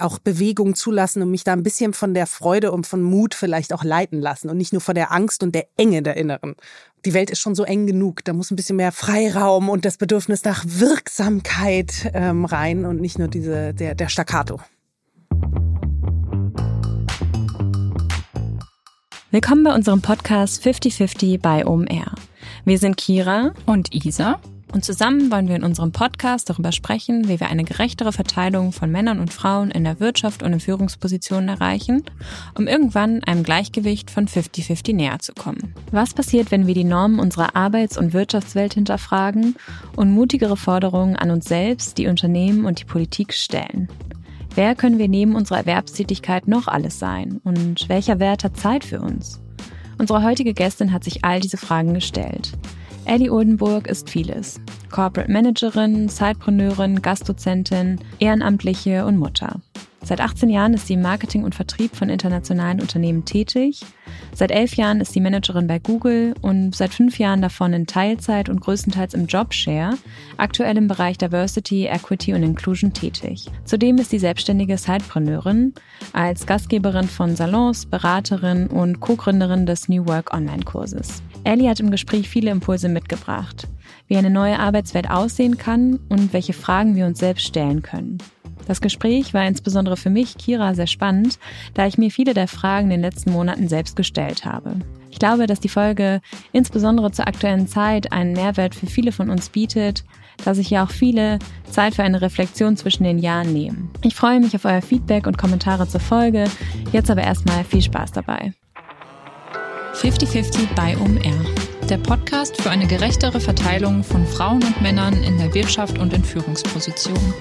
auch Bewegung zulassen und mich da ein bisschen von der Freude und von Mut vielleicht auch leiten lassen und nicht nur von der Angst und der Enge der Inneren. Die Welt ist schon so eng genug, da muss ein bisschen mehr Freiraum und das Bedürfnis nach Wirksamkeit ähm, rein und nicht nur diese, der, der Staccato. Willkommen bei unserem Podcast 50-50 bei OMR. Wir sind Kira und Isa und zusammen wollen wir in unserem Podcast darüber sprechen, wie wir eine gerechtere Verteilung von Männern und Frauen in der Wirtschaft und in Führungspositionen erreichen, um irgendwann einem Gleichgewicht von 50-50 näher zu kommen. Was passiert, wenn wir die Normen unserer Arbeits- und Wirtschaftswelt hinterfragen und mutigere Forderungen an uns selbst, die Unternehmen und die Politik stellen? Wer können wir neben unserer Erwerbstätigkeit noch alles sein und welcher Wert hat Zeit für uns? Unsere heutige Gästin hat sich all diese Fragen gestellt. Ellie Oldenburg ist vieles. Corporate Managerin, Sidepreneurin, Gastdozentin, Ehrenamtliche und Mutter. Seit 18 Jahren ist sie im Marketing und Vertrieb von internationalen Unternehmen tätig. Seit elf Jahren ist sie Managerin bei Google und seit fünf Jahren davon in Teilzeit und größtenteils im Jobshare, aktuell im Bereich Diversity, Equity und Inclusion tätig. Zudem ist sie selbstständige Sidepreneurin, als Gastgeberin von Salons, Beraterin und Co-Gründerin des New Work Online-Kurses. Ellie hat im Gespräch viele Impulse mitgebracht, wie eine neue Arbeitswelt aussehen kann und welche Fragen wir uns selbst stellen können. Das Gespräch war insbesondere für mich, Kira, sehr spannend, da ich mir viele der Fragen in den letzten Monaten selbst gestellt habe. Ich glaube, dass die Folge insbesondere zur aktuellen Zeit einen Mehrwert für viele von uns bietet, da sich ja auch viele Zeit für eine Reflexion zwischen den Jahren nehmen. Ich freue mich auf euer Feedback und Kommentare zur Folge. Jetzt aber erstmal viel Spaß dabei. 50-50 bei OMR, der Podcast für eine gerechtere Verteilung von Frauen und Männern in der Wirtschaft und in Führungspositionen.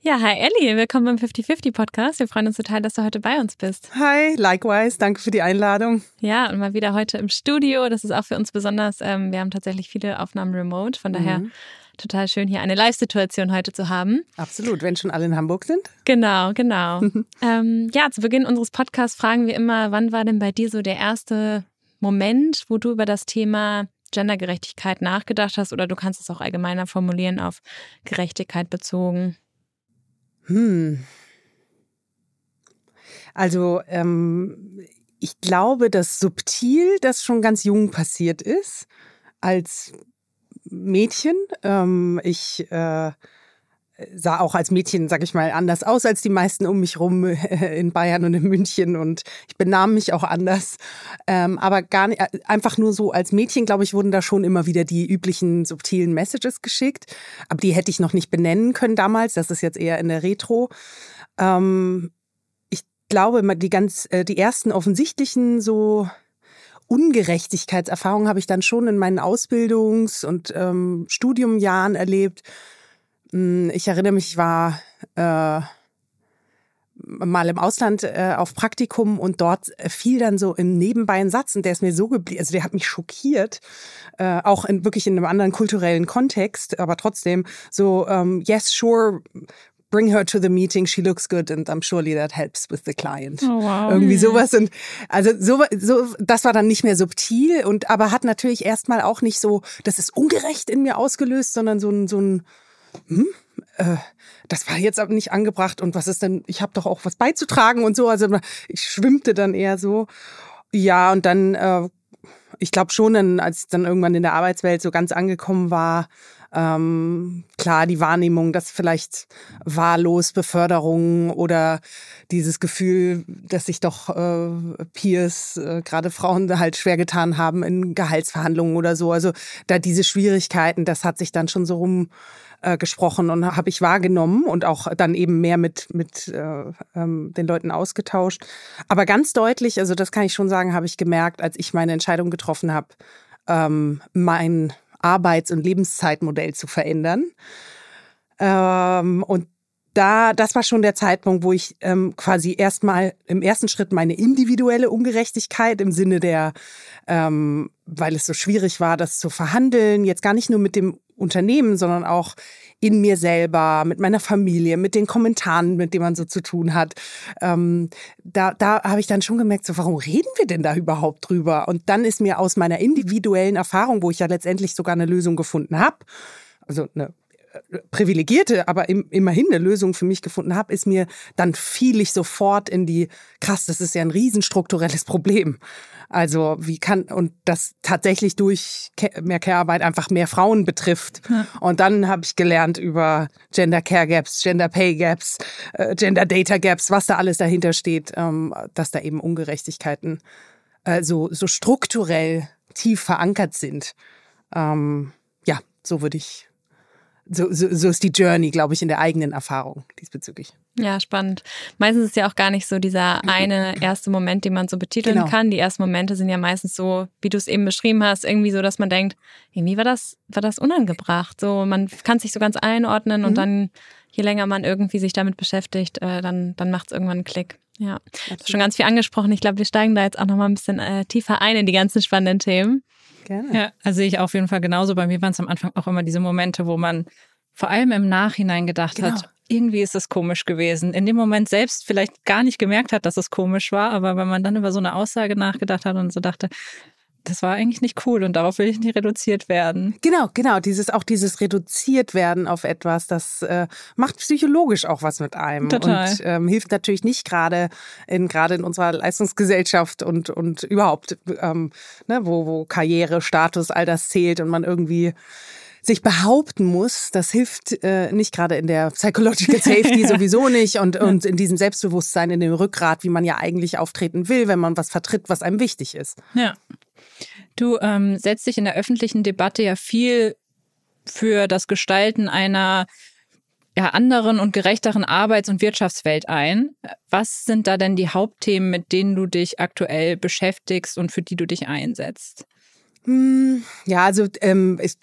Ja, hi Ellie, willkommen beim 50-50 Podcast. Wir freuen uns total, dass du heute bei uns bist. Hi, likewise, danke für die Einladung. Ja, und mal wieder heute im Studio. Das ist auch für uns besonders. Ähm, wir haben tatsächlich viele Aufnahmen remote, von daher mhm. Total schön, hier eine Live-Situation heute zu haben. Absolut, wenn schon alle in Hamburg sind. Genau, genau. ähm, ja, zu Beginn unseres Podcasts fragen wir immer, wann war denn bei dir so der erste Moment, wo du über das Thema Gendergerechtigkeit nachgedacht hast oder du kannst es auch allgemeiner formulieren auf Gerechtigkeit bezogen? Hm. Also ähm, ich glaube, dass subtil das schon ganz jung passiert ist als Mädchen. Ähm, ich äh, sah auch als Mädchen, sag ich mal, anders aus als die meisten um mich rum in Bayern und in München und ich benahm mich auch anders. Ähm, aber gar nicht, einfach nur so als Mädchen, glaube ich, wurden da schon immer wieder die üblichen subtilen Messages geschickt. Aber die hätte ich noch nicht benennen können damals. Das ist jetzt eher in der Retro. Ähm, ich glaube, die ganz, äh, die ersten offensichtlichen so Ungerechtigkeitserfahrungen habe ich dann schon in meinen Ausbildungs- und ähm, Studiumjahren erlebt. Hm, ich erinnere mich, ich war äh, mal im Ausland äh, auf Praktikum und dort fiel dann so im Nebenbei ein Satz und der ist mir so geblieben, also der hat mich schockiert, äh, auch in wirklich in einem anderen kulturellen Kontext, aber trotzdem so, ähm, yes, sure, bring her to the meeting, she looks good and I'm surely that helps with the client. Oh, wow. Irgendwie sowas und also so, so das war dann nicht mehr subtil und aber hat natürlich erstmal auch nicht so, das ist ungerecht in mir ausgelöst, sondern so ein so ein hm, äh, das war jetzt aber nicht angebracht und was ist denn, ich habe doch auch was beizutragen und so. Also ich schwimmte dann eher so. Ja, und dann, äh, ich glaube schon, dann, als ich dann irgendwann in der Arbeitswelt so ganz angekommen war, ähm, klar, die Wahrnehmung, dass vielleicht wahllos Beförderung oder dieses Gefühl, dass sich doch äh, Peers, äh, gerade Frauen, halt schwer getan haben in Gehaltsverhandlungen oder so. Also da diese Schwierigkeiten, das hat sich dann schon so rum äh, gesprochen und habe ich wahrgenommen und auch dann eben mehr mit, mit äh, ähm, den Leuten ausgetauscht. Aber ganz deutlich, also das kann ich schon sagen, habe ich gemerkt, als ich meine Entscheidung getroffen habe, ähm, mein Arbeits- und Lebenszeitmodell zu verändern. Ähm, und da, das war schon der Zeitpunkt, wo ich ähm, quasi erstmal im ersten Schritt meine individuelle Ungerechtigkeit im Sinne der, ähm, weil es so schwierig war, das zu verhandeln, jetzt gar nicht nur mit dem Unternehmen, sondern auch in mir selber, mit meiner Familie, mit den Kommentaren, mit denen man so zu tun hat. Ähm, da da habe ich dann schon gemerkt, so, warum reden wir denn da überhaupt drüber? Und dann ist mir aus meiner individuellen Erfahrung, wo ich ja letztendlich sogar eine Lösung gefunden habe, also eine privilegierte, aber im, immerhin eine Lösung für mich gefunden habe, ist mir, dann fiel ich sofort in die, krass, das ist ja ein riesenstrukturelles Problem. Also wie kann, und das tatsächlich durch mehr Care-Arbeit einfach mehr Frauen betrifft. Ja. Und dann habe ich gelernt über Gender Care Gaps, Gender Pay Gaps, äh, Gender Data Gaps, was da alles dahinter steht, ähm, dass da eben Ungerechtigkeiten äh, so, so strukturell tief verankert sind. Ähm, ja, so würde ich so, so, so ist die Journey, glaube ich, in der eigenen Erfahrung diesbezüglich. Ja, spannend. Meistens ist ja auch gar nicht so dieser eine erste Moment, den man so betiteln genau. kann. Die ersten Momente sind ja meistens so, wie du es eben beschrieben hast, irgendwie so, dass man denkt, irgendwie war das, war das unangebracht. So, man kann sich so ganz einordnen mhm. und dann, je länger man irgendwie sich damit beschäftigt, äh, dann, dann macht es irgendwann einen Klick. Ja, schon ganz viel angesprochen. Ich glaube, wir steigen da jetzt auch noch mal ein bisschen äh, tiefer ein in die ganzen spannenden Themen. Gerne. Ja, also sehe ich auf jeden Fall genauso. Bei mir waren es am Anfang auch immer diese Momente, wo man vor allem im Nachhinein gedacht genau. hat, irgendwie ist es komisch gewesen. In dem Moment selbst vielleicht gar nicht gemerkt hat, dass es komisch war, aber wenn man dann über so eine Aussage nachgedacht hat und so dachte, das war eigentlich nicht cool und darauf will ich nicht reduziert werden. Genau, genau. Dieses auch dieses reduziert werden auf etwas, das äh, macht psychologisch auch was mit einem Total. und ähm, hilft natürlich nicht gerade in gerade in unserer Leistungsgesellschaft und und überhaupt, ähm, ne, wo wo Karriere, Status, all das zählt und man irgendwie sich behaupten muss, das hilft äh, nicht gerade in der Psychological Safety sowieso nicht und, und in diesem Selbstbewusstsein, in dem Rückgrat, wie man ja eigentlich auftreten will, wenn man was vertritt, was einem wichtig ist. Ja. Du ähm, setzt dich in der öffentlichen Debatte ja viel für das Gestalten einer ja, anderen und gerechteren Arbeits- und Wirtschaftswelt ein. Was sind da denn die Hauptthemen, mit denen du dich aktuell beschäftigst und für die du dich einsetzt? Hm, ja, also ähm, ich,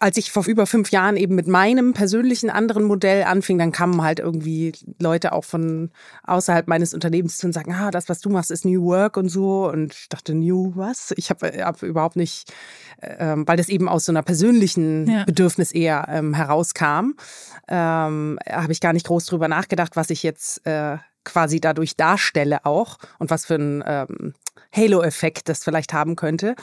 als ich vor über fünf Jahren eben mit meinem persönlichen anderen Modell anfing, dann kamen halt irgendwie Leute auch von außerhalb meines Unternehmens zu und sagen, ah, das, was du machst, ist New Work und so. Und ich dachte, New was? Ich habe hab überhaupt nicht, ähm, weil das eben aus so einer persönlichen ja. Bedürfnis eher ähm, herauskam, ähm, habe ich gar nicht groß drüber nachgedacht, was ich jetzt äh, quasi dadurch darstelle auch und was für ein ähm, Halo-Effekt das vielleicht haben könnte.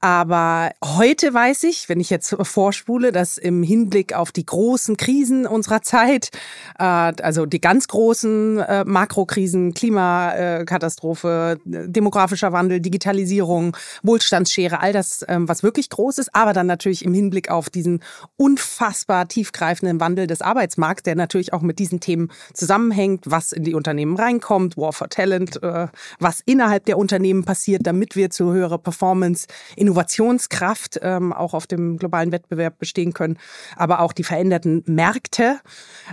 Aber heute weiß ich, wenn ich jetzt vorspule, dass im Hinblick auf die großen Krisen unserer Zeit, äh, also die ganz großen äh, Makrokrisen, Klimakatastrophe, demografischer Wandel, Digitalisierung, Wohlstandsschere, all das, ähm, was wirklich groß ist, aber dann natürlich im Hinblick auf diesen unfassbar tiefgreifenden Wandel des Arbeitsmarkts, der natürlich auch mit diesen Themen zusammenhängt, was in die Unternehmen reinkommt, War for Talent, äh, was innerhalb der Unternehmen passiert, damit wir zu höherer Performance, Innovationskraft ähm, auch auf dem globalen Wettbewerb bestehen können, aber auch die veränderten Märkte.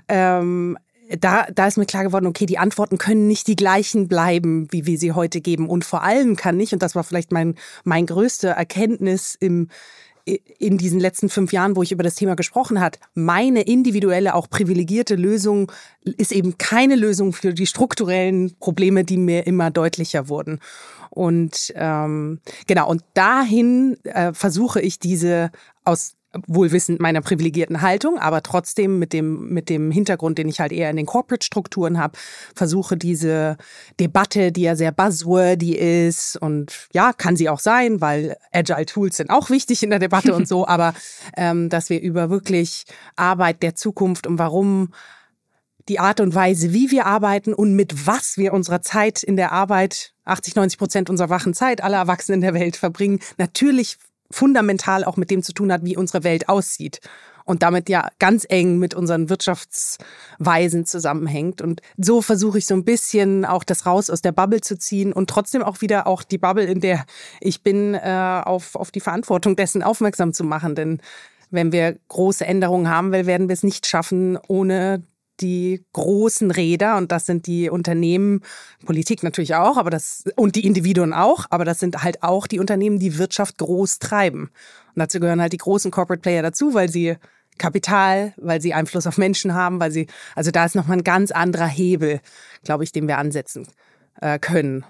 Ähm, da, da ist mir klar geworden, okay, die Antworten können nicht die gleichen bleiben, wie wir sie heute geben. Und vor allem kann nicht, und das war vielleicht mein, mein größte Erkenntnis im, in diesen letzten fünf Jahren, wo ich über das Thema gesprochen hat, meine individuelle, auch privilegierte Lösung ist eben keine Lösung für die strukturellen Probleme, die mir immer deutlicher wurden. Und ähm, genau, und dahin äh, versuche ich diese aus wohlwissend meiner privilegierten Haltung, aber trotzdem mit dem, mit dem Hintergrund, den ich halt eher in den Corporate-Strukturen habe, versuche diese Debatte, die ja sehr buzzwordy ist und ja, kann sie auch sein, weil Agile Tools sind auch wichtig in der Debatte und so, aber ähm, dass wir über wirklich Arbeit der Zukunft und warum die Art und Weise, wie wir arbeiten und mit was wir unsere Zeit in der Arbeit, 80, 90 Prozent unserer wachen Zeit, alle Erwachsenen der Welt verbringen, natürlich fundamental auch mit dem zu tun hat, wie unsere Welt aussieht. Und damit ja ganz eng mit unseren Wirtschaftsweisen zusammenhängt. Und so versuche ich so ein bisschen auch das raus aus der Bubble zu ziehen und trotzdem auch wieder auch die Bubble, in der ich bin, äh, auf, auf die Verantwortung dessen aufmerksam zu machen. Denn wenn wir große Änderungen haben will, werden wir es nicht schaffen, ohne die großen Räder und das sind die Unternehmen, Politik natürlich auch, aber das und die Individuen auch, aber das sind halt auch die Unternehmen, die Wirtschaft groß treiben. Und dazu gehören halt die großen Corporate Player dazu, weil sie Kapital, weil sie Einfluss auf Menschen haben, weil sie also da ist noch mal ein ganz anderer Hebel, glaube ich, den wir ansetzen äh, können.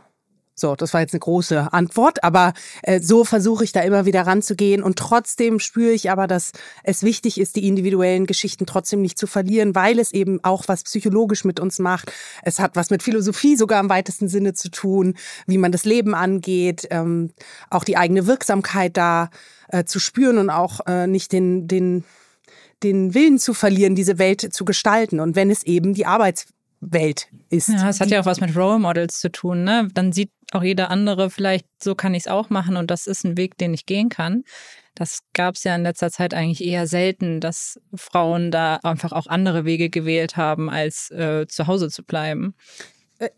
So, das war jetzt eine große Antwort, aber äh, so versuche ich da immer wieder ranzugehen und trotzdem spüre ich aber, dass es wichtig ist, die individuellen Geschichten trotzdem nicht zu verlieren, weil es eben auch was psychologisch mit uns macht. Es hat was mit Philosophie sogar im weitesten Sinne zu tun, wie man das Leben angeht, ähm, auch die eigene Wirksamkeit da äh, zu spüren und auch äh, nicht den, den den Willen zu verlieren, diese Welt zu gestalten. Und wenn es eben die Arbeitswelt ist. Ja, es hat ja auch was mit Role Models zu tun. Ne? Dann sieht auch jeder andere vielleicht, so kann ich es auch machen und das ist ein Weg, den ich gehen kann. Das gab es ja in letzter Zeit eigentlich eher selten, dass Frauen da einfach auch andere Wege gewählt haben, als äh, zu Hause zu bleiben. Äh,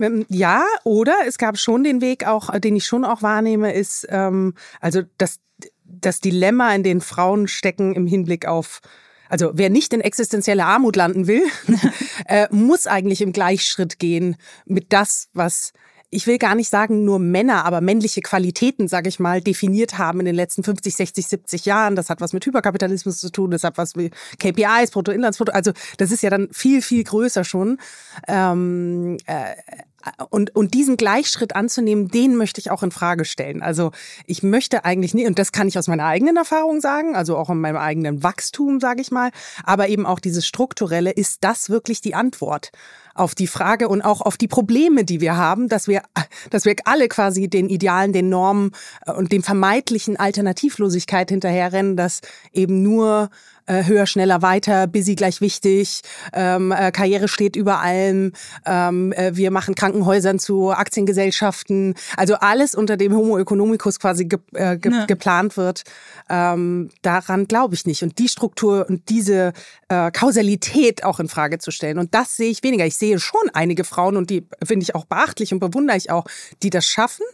ähm, ja, oder es gab schon den Weg auch, den ich schon auch wahrnehme, ist ähm, also das, das Dilemma, in den Frauen stecken im Hinblick auf also wer nicht in existenzielle Armut landen will, äh, muss eigentlich im Gleichschritt gehen mit das, was ich will gar nicht sagen nur Männer, aber männliche Qualitäten, sage ich mal, definiert haben in den letzten 50, 60, 70 Jahren. Das hat was mit Hyperkapitalismus zu tun, das hat was mit KPIs, Bruttoinlandsprodukt. Also das ist ja dann viel, viel größer schon. Ähm, äh, und, und diesen Gleichschritt anzunehmen, den möchte ich auch in Frage stellen. Also ich möchte eigentlich nicht, und das kann ich aus meiner eigenen Erfahrung sagen, also auch in meinem eigenen Wachstum, sage ich mal, aber eben auch dieses Strukturelle, ist das wirklich die Antwort? auf die Frage und auch auf die Probleme, die wir haben, dass wir, dass wir alle quasi den Idealen, den Normen äh, und dem vermeintlichen Alternativlosigkeit hinterherrennen, dass eben nur äh, höher, schneller, weiter, busy gleich wichtig, ähm, äh, Karriere steht über allem, ähm, äh, wir machen Krankenhäusern zu Aktiengesellschaften, also alles unter dem Homo economicus quasi ge äh, ge ja. geplant wird, ähm, daran glaube ich nicht. Und die Struktur und diese äh, Kausalität auch in Frage zu stellen. Und das sehe ich weniger. Ich sehe schon einige Frauen und die finde ich auch beachtlich und bewundere ich auch, die das schaffen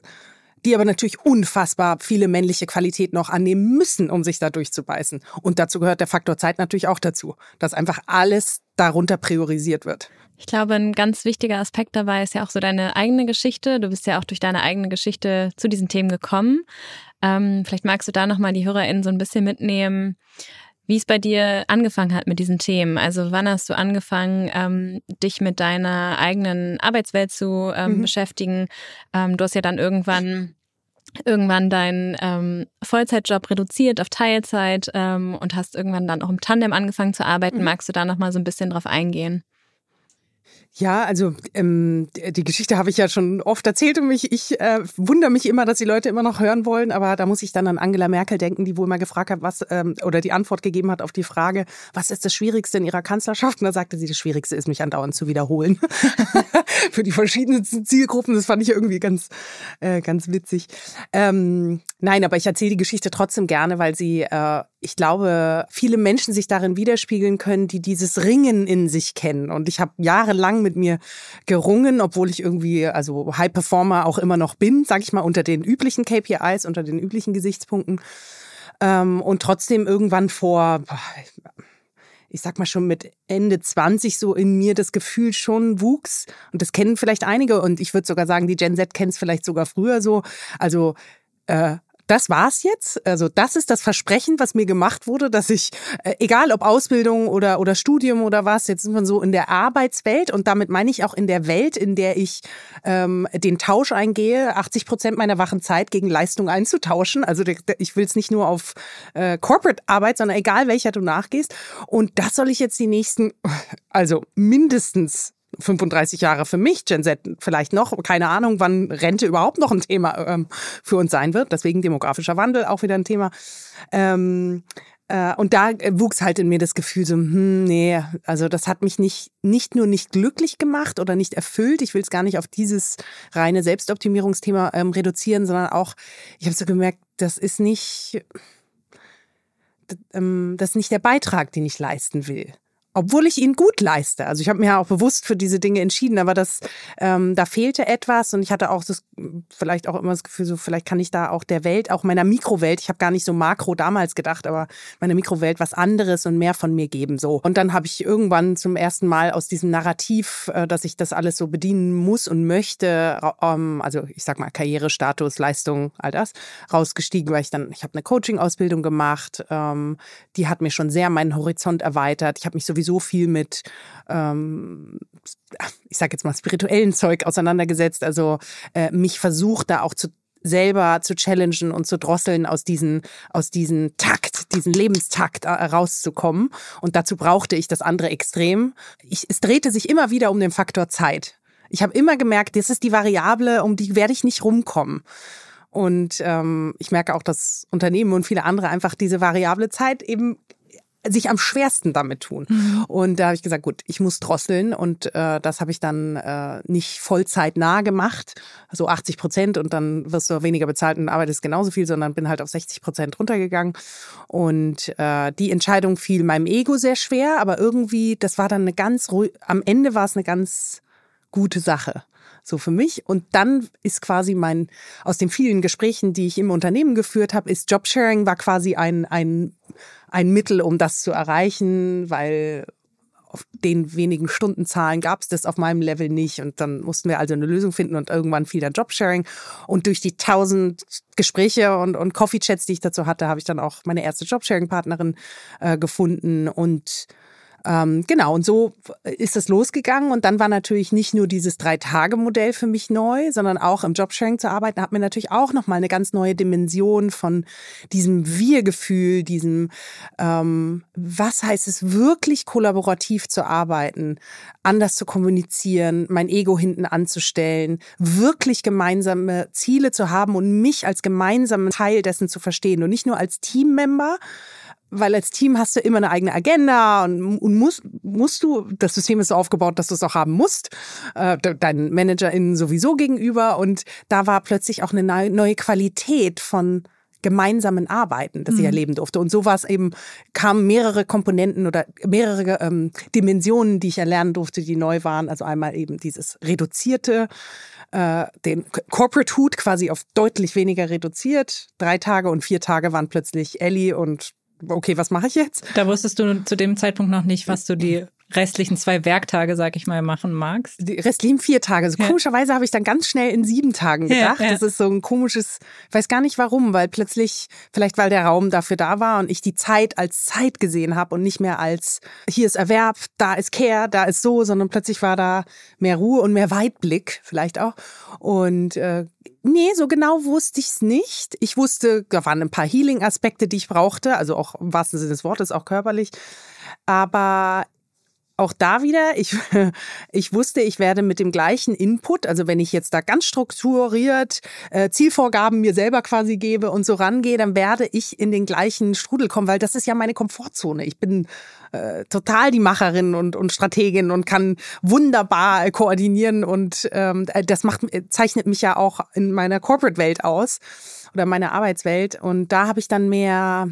die aber natürlich unfassbar viele männliche Qualitäten noch annehmen müssen, um sich da durchzubeißen. Und dazu gehört der Faktor Zeit natürlich auch dazu, dass einfach alles darunter priorisiert wird. Ich glaube, ein ganz wichtiger Aspekt dabei ist ja auch so deine eigene Geschichte. Du bist ja auch durch deine eigene Geschichte zu diesen Themen gekommen. Ähm, vielleicht magst du da nochmal die HörerInnen so ein bisschen mitnehmen, wie es bei dir angefangen hat mit diesen Themen. Also wann hast du angefangen, ähm, dich mit deiner eigenen Arbeitswelt zu ähm, mhm. beschäftigen? Ähm, du hast ja dann irgendwann irgendwann deinen ähm, Vollzeitjob reduziert auf Teilzeit ähm, und hast irgendwann dann auch im Tandem angefangen zu arbeiten. Mhm. Magst du da noch mal so ein bisschen drauf eingehen? Ja, also ähm, die Geschichte habe ich ja schon oft erzählt und mich, ich äh, wundere mich immer, dass die Leute immer noch hören wollen, aber da muss ich dann an Angela Merkel denken, die wohl mal gefragt hat, was ähm, oder die Antwort gegeben hat auf die Frage, was ist das Schwierigste in ihrer Kanzlerschaft? Und da sagte sie, das Schwierigste ist, mich andauernd zu wiederholen. Für die verschiedenen Zielgruppen, das fand ich irgendwie ganz, äh, ganz witzig. Ähm, nein, aber ich erzähle die Geschichte trotzdem gerne, weil sie äh, ich glaube, viele Menschen sich darin widerspiegeln können, die dieses Ringen in sich kennen. Und ich habe jahrelang mit mir gerungen, obwohl ich irgendwie also High Performer auch immer noch bin, sage ich mal, unter den üblichen KPIs, unter den üblichen Gesichtspunkten. Ähm, und trotzdem irgendwann vor, ich sag mal schon mit Ende 20 so in mir das Gefühl schon wuchs. Und das kennen vielleicht einige. Und ich würde sogar sagen, die Gen Z kennt es vielleicht sogar früher so. Also äh, das war's jetzt. Also das ist das Versprechen, was mir gemacht wurde, dass ich, äh, egal ob Ausbildung oder, oder Studium oder was, jetzt sind wir so in der Arbeitswelt und damit meine ich auch in der Welt, in der ich ähm, den Tausch eingehe, 80 Prozent meiner wachen Zeit gegen Leistung einzutauschen. Also ich will es nicht nur auf äh, Corporate-Arbeit, sondern egal welcher du nachgehst. Und das soll ich jetzt die nächsten, also mindestens 35 Jahre für mich, Gen Z vielleicht noch, keine Ahnung, wann Rente überhaupt noch ein Thema ähm, für uns sein wird. Deswegen demografischer Wandel auch wieder ein Thema. Ähm, äh, und da wuchs halt in mir das Gefühl so, hm, nee, also das hat mich nicht, nicht nur nicht glücklich gemacht oder nicht erfüllt. Ich will es gar nicht auf dieses reine Selbstoptimierungsthema ähm, reduzieren, sondern auch, ich habe so gemerkt, das ist nicht, ähm, das ist nicht der Beitrag, den ich leisten will obwohl ich ihn gut leiste. Also ich habe mir ja auch bewusst für diese Dinge entschieden, aber das, ähm, da fehlte etwas und ich hatte auch das, vielleicht auch immer das Gefühl, so vielleicht kann ich da auch der Welt, auch meiner Mikrowelt, ich habe gar nicht so makro damals gedacht, aber meiner Mikrowelt was anderes und mehr von mir geben. So. Und dann habe ich irgendwann zum ersten Mal aus diesem Narrativ, äh, dass ich das alles so bedienen muss und möchte, ähm, also ich sag mal Karriere, Status, Leistung, all das, rausgestiegen, weil ich dann, ich habe eine Coaching-Ausbildung gemacht, ähm, die hat mir schon sehr meinen Horizont erweitert. Ich habe mich sowieso sowieso viel mit, ähm, ich sage jetzt mal, spirituellen Zeug auseinandergesetzt. Also äh, mich versucht da auch zu selber zu challengen und zu drosseln aus diesen aus diesen Takt, diesen Lebenstakt äh, rauszukommen. Und dazu brauchte ich das andere Extrem. Ich, es drehte sich immer wieder um den Faktor Zeit. Ich habe immer gemerkt, das ist die Variable, um die werde ich nicht rumkommen. Und ähm, ich merke auch, dass Unternehmen und viele andere einfach diese variable Zeit eben sich am schwersten damit tun. Mhm. Und da habe ich gesagt, gut, ich muss drosseln und äh, das habe ich dann äh, nicht vollzeitnah gemacht, so 80 Prozent und dann wirst du weniger bezahlt und arbeitest genauso viel, sondern bin halt auf 60 Prozent runtergegangen. Und äh, die Entscheidung fiel meinem Ego sehr schwer, aber irgendwie, das war dann eine ganz ruhig, am Ende war es eine ganz gute Sache so für mich. Und dann ist quasi mein, aus den vielen Gesprächen, die ich im Unternehmen geführt habe, ist Jobsharing war quasi ein, ein, ein Mittel, um das zu erreichen, weil auf den wenigen Stundenzahlen gab es das auf meinem Level nicht. Und dann mussten wir also eine Lösung finden und irgendwann fiel dann Jobsharing. Und durch die tausend Gespräche und, und Coffee-Chats, die ich dazu hatte, habe ich dann auch meine erste Jobsharing-Partnerin äh, gefunden und ähm, genau, und so ist es losgegangen. Und dann war natürlich nicht nur dieses Drei-Tage-Modell für mich neu, sondern auch im Jobsharing zu arbeiten, hat mir natürlich auch nochmal eine ganz neue Dimension von diesem Wir-Gefühl, diesem, ähm, was heißt es wirklich kollaborativ zu arbeiten, anders zu kommunizieren, mein Ego hinten anzustellen, wirklich gemeinsame Ziele zu haben und mich als gemeinsamen Teil dessen zu verstehen und nicht nur als Teammember, weil als Team hast du immer eine eigene Agenda und, und musst, musst du, das System ist so aufgebaut, dass du es auch haben musst, äh, deinen ManagerInnen sowieso gegenüber und da war plötzlich auch eine neue Qualität von gemeinsamen Arbeiten, das ich mhm. erleben durfte. Und so war es eben, kamen mehrere Komponenten oder mehrere ähm, Dimensionen, die ich erlernen durfte, die neu waren. Also einmal eben dieses reduzierte, äh, den Corporate Hood quasi auf deutlich weniger reduziert. Drei Tage und vier Tage waren plötzlich Ellie und okay, was mache ich jetzt? Da wusstest du zu dem Zeitpunkt noch nicht, was du die restlichen zwei Werktage, sag ich mal, machen magst? Die restlichen vier Tage. So ja. Komischerweise habe ich dann ganz schnell in sieben Tagen gedacht. Ja, ja. Das ist so ein komisches, ich weiß gar nicht warum, weil plötzlich, vielleicht weil der Raum dafür da war und ich die Zeit als Zeit gesehen habe und nicht mehr als hier ist Erwerb, da ist Care, da ist so, sondern plötzlich war da mehr Ruhe und mehr Weitblick vielleicht auch. Und äh, Nee, so genau wusste ich es nicht. Ich wusste, da waren ein paar Healing-Aspekte, die ich brauchte, also auch im wahrsten Sinne des Wortes, auch körperlich. Aber auch da wieder, ich, ich wusste, ich werde mit dem gleichen Input, also wenn ich jetzt da ganz strukturiert äh, Zielvorgaben mir selber quasi gebe und so rangehe, dann werde ich in den gleichen Strudel kommen, weil das ist ja meine Komfortzone. Ich bin äh, total die Macherin und, und Strategin und kann wunderbar koordinieren und ähm, das macht, zeichnet mich ja auch in meiner Corporate-Welt aus oder meiner Arbeitswelt und da habe ich dann mehr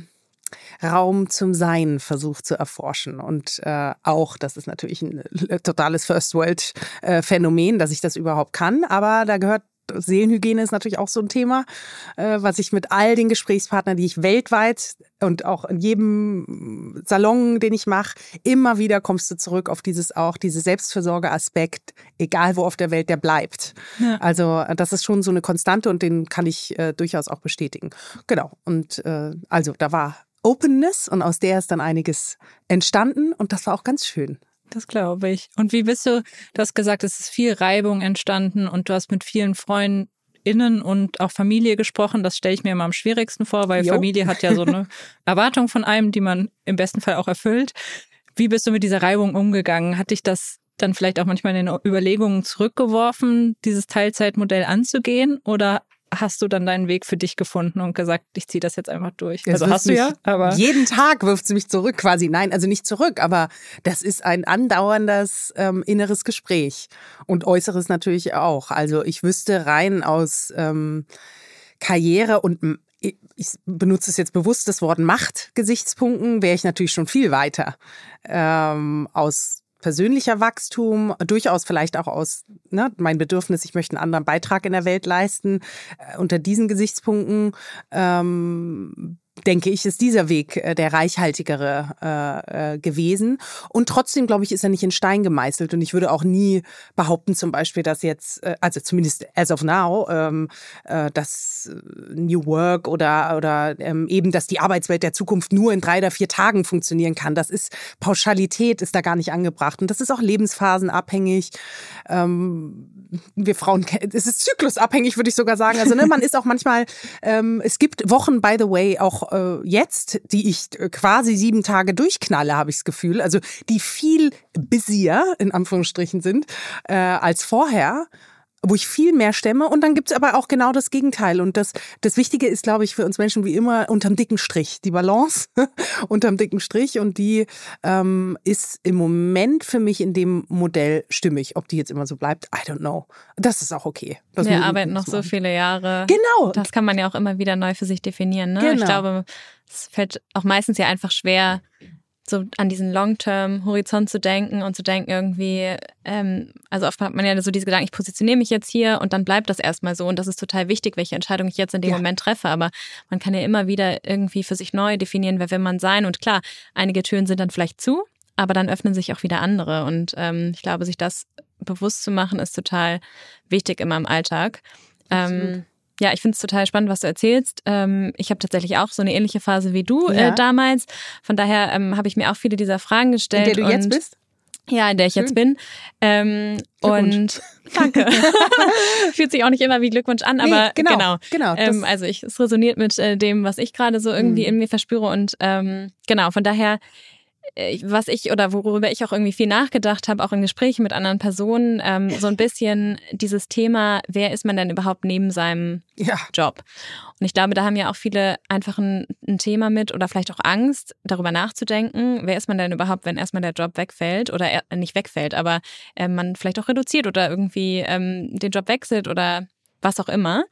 Raum zum Sein versucht zu erforschen. Und äh, auch, das ist natürlich ein äh, totales First World äh, Phänomen, dass ich das überhaupt kann. Aber da gehört Seelenhygiene ist natürlich auch so ein Thema, äh, was ich mit all den Gesprächspartnern, die ich weltweit und auch in jedem Salon, den ich mache, immer wieder kommst du zurück auf dieses auch, diese Selbstversorgeaspekt, egal wo auf der Welt der bleibt. Ja. Also das ist schon so eine Konstante und den kann ich äh, durchaus auch bestätigen. Genau. Und äh, also da war Openness und aus der ist dann einiges entstanden und das war auch ganz schön. Das glaube ich. Und wie bist du, du hast gesagt, es ist viel Reibung entstanden und du hast mit vielen Freundinnen und auch Familie gesprochen. Das stelle ich mir immer am schwierigsten vor, weil jo. Familie hat ja so eine Erwartung von einem, die man im besten Fall auch erfüllt. Wie bist du mit dieser Reibung umgegangen? Hat dich das dann vielleicht auch manchmal in den Überlegungen zurückgeworfen, dieses Teilzeitmodell anzugehen? Oder hast du dann deinen Weg für dich gefunden und gesagt, ich ziehe das jetzt einfach durch. Das also hast du ja, aber jeden Tag wirft sie mich zurück quasi. Nein, also nicht zurück, aber das ist ein andauerndes ähm, inneres Gespräch und äußeres natürlich auch. Also ich wüsste rein aus ähm, Karriere und ich benutze es jetzt bewusst das Wort Machtgesichtspunkten, wäre ich natürlich schon viel weiter. Ähm, aus persönlicher Wachstum, durchaus vielleicht auch aus ne, mein Bedürfnis, ich möchte einen anderen Beitrag in der Welt leisten. Äh, unter diesen Gesichtspunkten ähm, denke ich, ist dieser Weg äh, der reichhaltigere äh, äh, gewesen. Und trotzdem, glaube ich, ist er nicht in Stein gemeißelt. Und ich würde auch nie behaupten, zum Beispiel, dass jetzt, äh, also zumindest as of now, ähm, äh, dass New Work oder, oder ähm, eben, dass die Arbeitswelt der Zukunft nur in drei oder vier Tagen funktionieren kann. Das ist, Pauschalität ist da gar nicht angebracht. Und das ist auch lebensphasenabhängig. Ähm, wir Frauen, es ist zyklusabhängig, würde ich sogar sagen. Also ne, man ist auch manchmal, ähm, es gibt Wochen, by the way, auch äh, jetzt, die ich äh, quasi sieben Tage durchknalle, habe ich das Gefühl. Also die viel busier in Anführungsstrichen sind äh, als vorher. Wo ich viel mehr stemme. Und dann gibt's aber auch genau das Gegenteil. Und das, das Wichtige ist, glaube ich, für uns Menschen wie immer unterm dicken Strich. Die Balance unterm dicken Strich. Und die ähm, ist im Moment für mich in dem Modell stimmig. Ob die jetzt immer so bleibt, I don't know. Das ist auch okay. Das Wir arbeiten noch so viele Jahre. Genau. Das kann man ja auch immer wieder neu für sich definieren. Ne? Genau. Ich glaube, es fällt auch meistens ja einfach schwer, so an diesen Long-Term-Horizont zu denken und zu denken irgendwie, ähm, also oft hat man ja so diese Gedanken, ich positioniere mich jetzt hier und dann bleibt das erstmal so. Und das ist total wichtig, welche Entscheidung ich jetzt in dem Ja. Moment treffe, aber man kann ja immer wieder irgendwie für sich neu definieren, wer will man sein. Und klar, einige Türen sind dann vielleicht zu, aber dann öffnen sich auch wieder andere. Und ähm, ich glaube, sich das bewusst zu machen, ist total wichtig immer im Alltag. Ähm, ja, ich finde es total spannend, was du erzählst. Ähm, ich habe tatsächlich auch so eine ähnliche Phase wie du Ja. äh, damals. Von daher ähm, habe ich mir auch viele dieser Fragen In gestellt. der du jetzt bist? Ja, in der ich Schön. jetzt bin. Ähm, Glückwunsch. und danke. Fühlt sich auch nicht immer wie Glückwunsch an, Nee, aber genau, genau. genau, das- Ähm, also ich, es resoniert mit äh, dem, was ich gerade so irgendwie Mhm. in mir verspüre. Und ähm, genau, von daher äh, was ich oder worüber ich auch irgendwie viel nachgedacht habe, auch in Gesprächen mit anderen Personen, ähm, so ein bisschen dieses Thema, wer ist man denn überhaupt neben seinem Ja. Job? Und ich glaube, da haben ja auch viele einfach ein, ein Thema mit oder vielleicht auch Angst, darüber nachzudenken, wer ist man denn überhaupt, wenn erstmal der Job wegfällt oder er, nicht wegfällt, aber äh, man vielleicht auch reduziert oder irgendwie ähm, den Job wechselt oder was auch immer.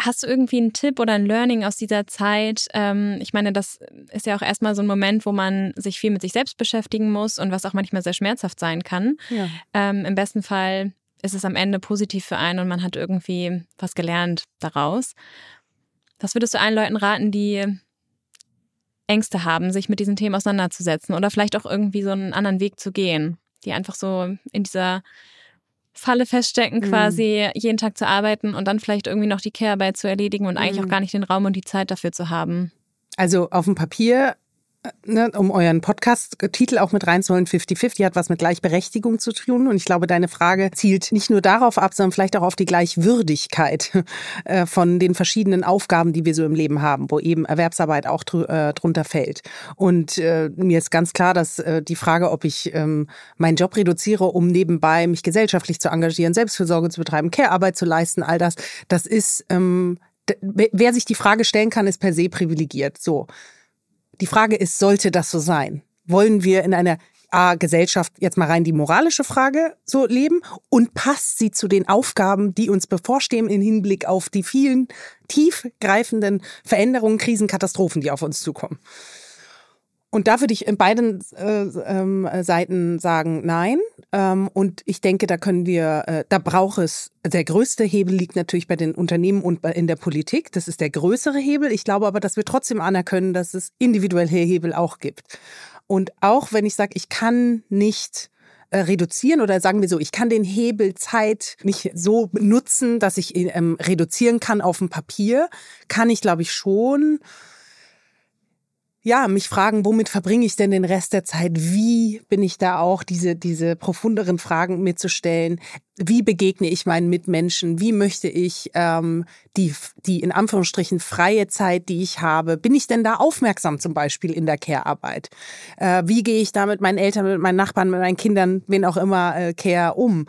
Hast du irgendwie einen Tipp oder ein Learning aus dieser Zeit? Ähm, ich meine, das ist ja auch erstmal so ein Moment, wo man sich viel mit sich selbst beschäftigen muss und was auch manchmal sehr schmerzhaft sein kann. ja. Ähm, Im besten Fall ist es am Ende positiv für einen und man hat irgendwie was gelernt daraus. Was würdest du allen Leuten raten, die Ängste haben, sich mit diesen Themen auseinanderzusetzen oder vielleicht auch irgendwie so einen anderen Weg zu gehen, die einfach so in dieser Falle feststecken, Mhm. quasi jeden Tag zu arbeiten und dann vielleicht irgendwie noch die Care-Arbeit zu erledigen und eigentlich Mhm. auch gar nicht den Raum und die Zeit dafür zu haben. Also auf dem Papier, ne, um euren Podcast-Titel auch mit reinzuholen, 50-50 hat was mit Gleichberechtigung zu tun. Und ich glaube, deine Frage zielt nicht nur darauf ab, sondern vielleicht auch auf die Gleichwürdigkeit äh, von den verschiedenen Aufgaben, die wir so im Leben haben, wo eben Erwerbsarbeit auch äh, drunter fällt. Und äh, mir ist ganz klar, dass äh, die Frage, ob ich ähm, meinen Job reduziere, um nebenbei mich gesellschaftlich zu engagieren, Selbstfürsorge zu betreiben, Care-Arbeit zu leisten, all das, das ist, ähm, wer sich die Frage stellen kann, ist per se privilegiert. So. Die Frage ist, sollte das so sein? Wollen wir in einer A, Gesellschaft jetzt mal rein die moralische Frage so leben und passt sie zu den Aufgaben, die uns bevorstehen im Hinblick auf die vielen tiefgreifenden Veränderungen, Krisen, Katastrophen, die auf uns zukommen? Und da würde ich in beiden äh, ähm, Seiten sagen, nein. Ähm, und ich denke, da können wir, äh, da braucht es, der größte Hebel liegt natürlich bei den Unternehmen und bei, in der Politik. Das ist der größere Hebel. Ich glaube aber, dass wir trotzdem anerkennen, dass es individuelle Hebel auch gibt. Und auch wenn ich sage, ich kann nicht äh, reduzieren oder sagen wir so, ich kann den Hebel Zeit nicht so nutzen, dass ich ihn ähm, reduzieren kann auf dem Papier, kann ich glaube ich schon ja, mich fragen, womit verbringe ich denn den Rest der Zeit? Wie bin ich da auch, diese, diese profunderen Fragen mir zu stellen? Wie begegne ich meinen Mitmenschen? Wie möchte ich ähm, die, die in Anführungsstrichen freie Zeit, die ich habe, bin ich denn da aufmerksam zum Beispiel in der Care-Arbeit? Äh, wie gehe ich da mit meinen Eltern, mit meinen Nachbarn, mit meinen Kindern, wen auch immer, äh, Care um?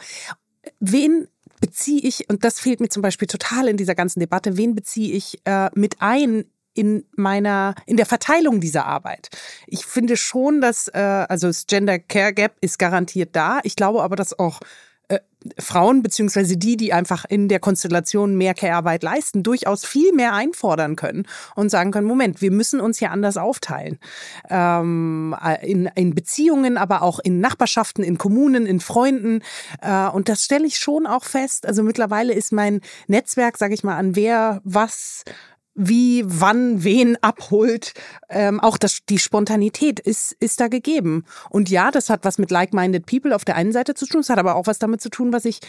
Wen beziehe ich, und das fehlt mir zum Beispiel total in dieser ganzen Debatte, wen beziehe ich äh, mit ein in meiner, in der Verteilung dieser Arbeit. Ich finde schon, dass, äh, also das Gender Care Gap ist garantiert da. Ich glaube aber, dass auch äh, Frauen beziehungsweise die, die einfach in der Konstellation mehr Care-Arbeit leisten, durchaus viel mehr einfordern können und sagen können, Moment, wir müssen uns hier anders aufteilen. Ähm, in, in Beziehungen, aber auch in Nachbarschaften, in Kommunen, in Freunden. Äh, und das stelle ich schon auch fest. Also mittlerweile ist mein Netzwerk, sage ich mal, an wer was wie, wann, wen abholt. Ähm, auch das, die Spontanität ist, ist da gegeben. Und ja, das hat was mit like-minded people auf der einen Seite zu tun. Es hat aber auch was damit zu tun, was ich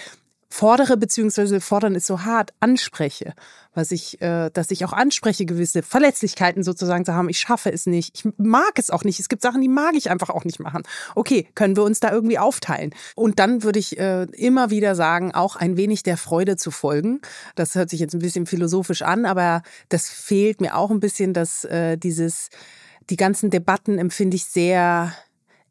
fordere, beziehungsweise fordern ist so hart, anspreche. Was ich, äh, dass ich auch anspreche, gewisse Verletzlichkeiten sozusagen zu haben. Ich schaffe es nicht. Ich mag es auch nicht. Es gibt Sachen, die mag ich einfach auch nicht machen. Okay, können wir uns da irgendwie aufteilen? Und dann würde ich äh, immer wieder sagen, auch ein wenig der Freude zu folgen. Das hört sich jetzt ein bisschen philosophisch an, aber das fehlt mir auch ein bisschen, dass äh, dieses, die ganzen Debatten empfinde ich sehr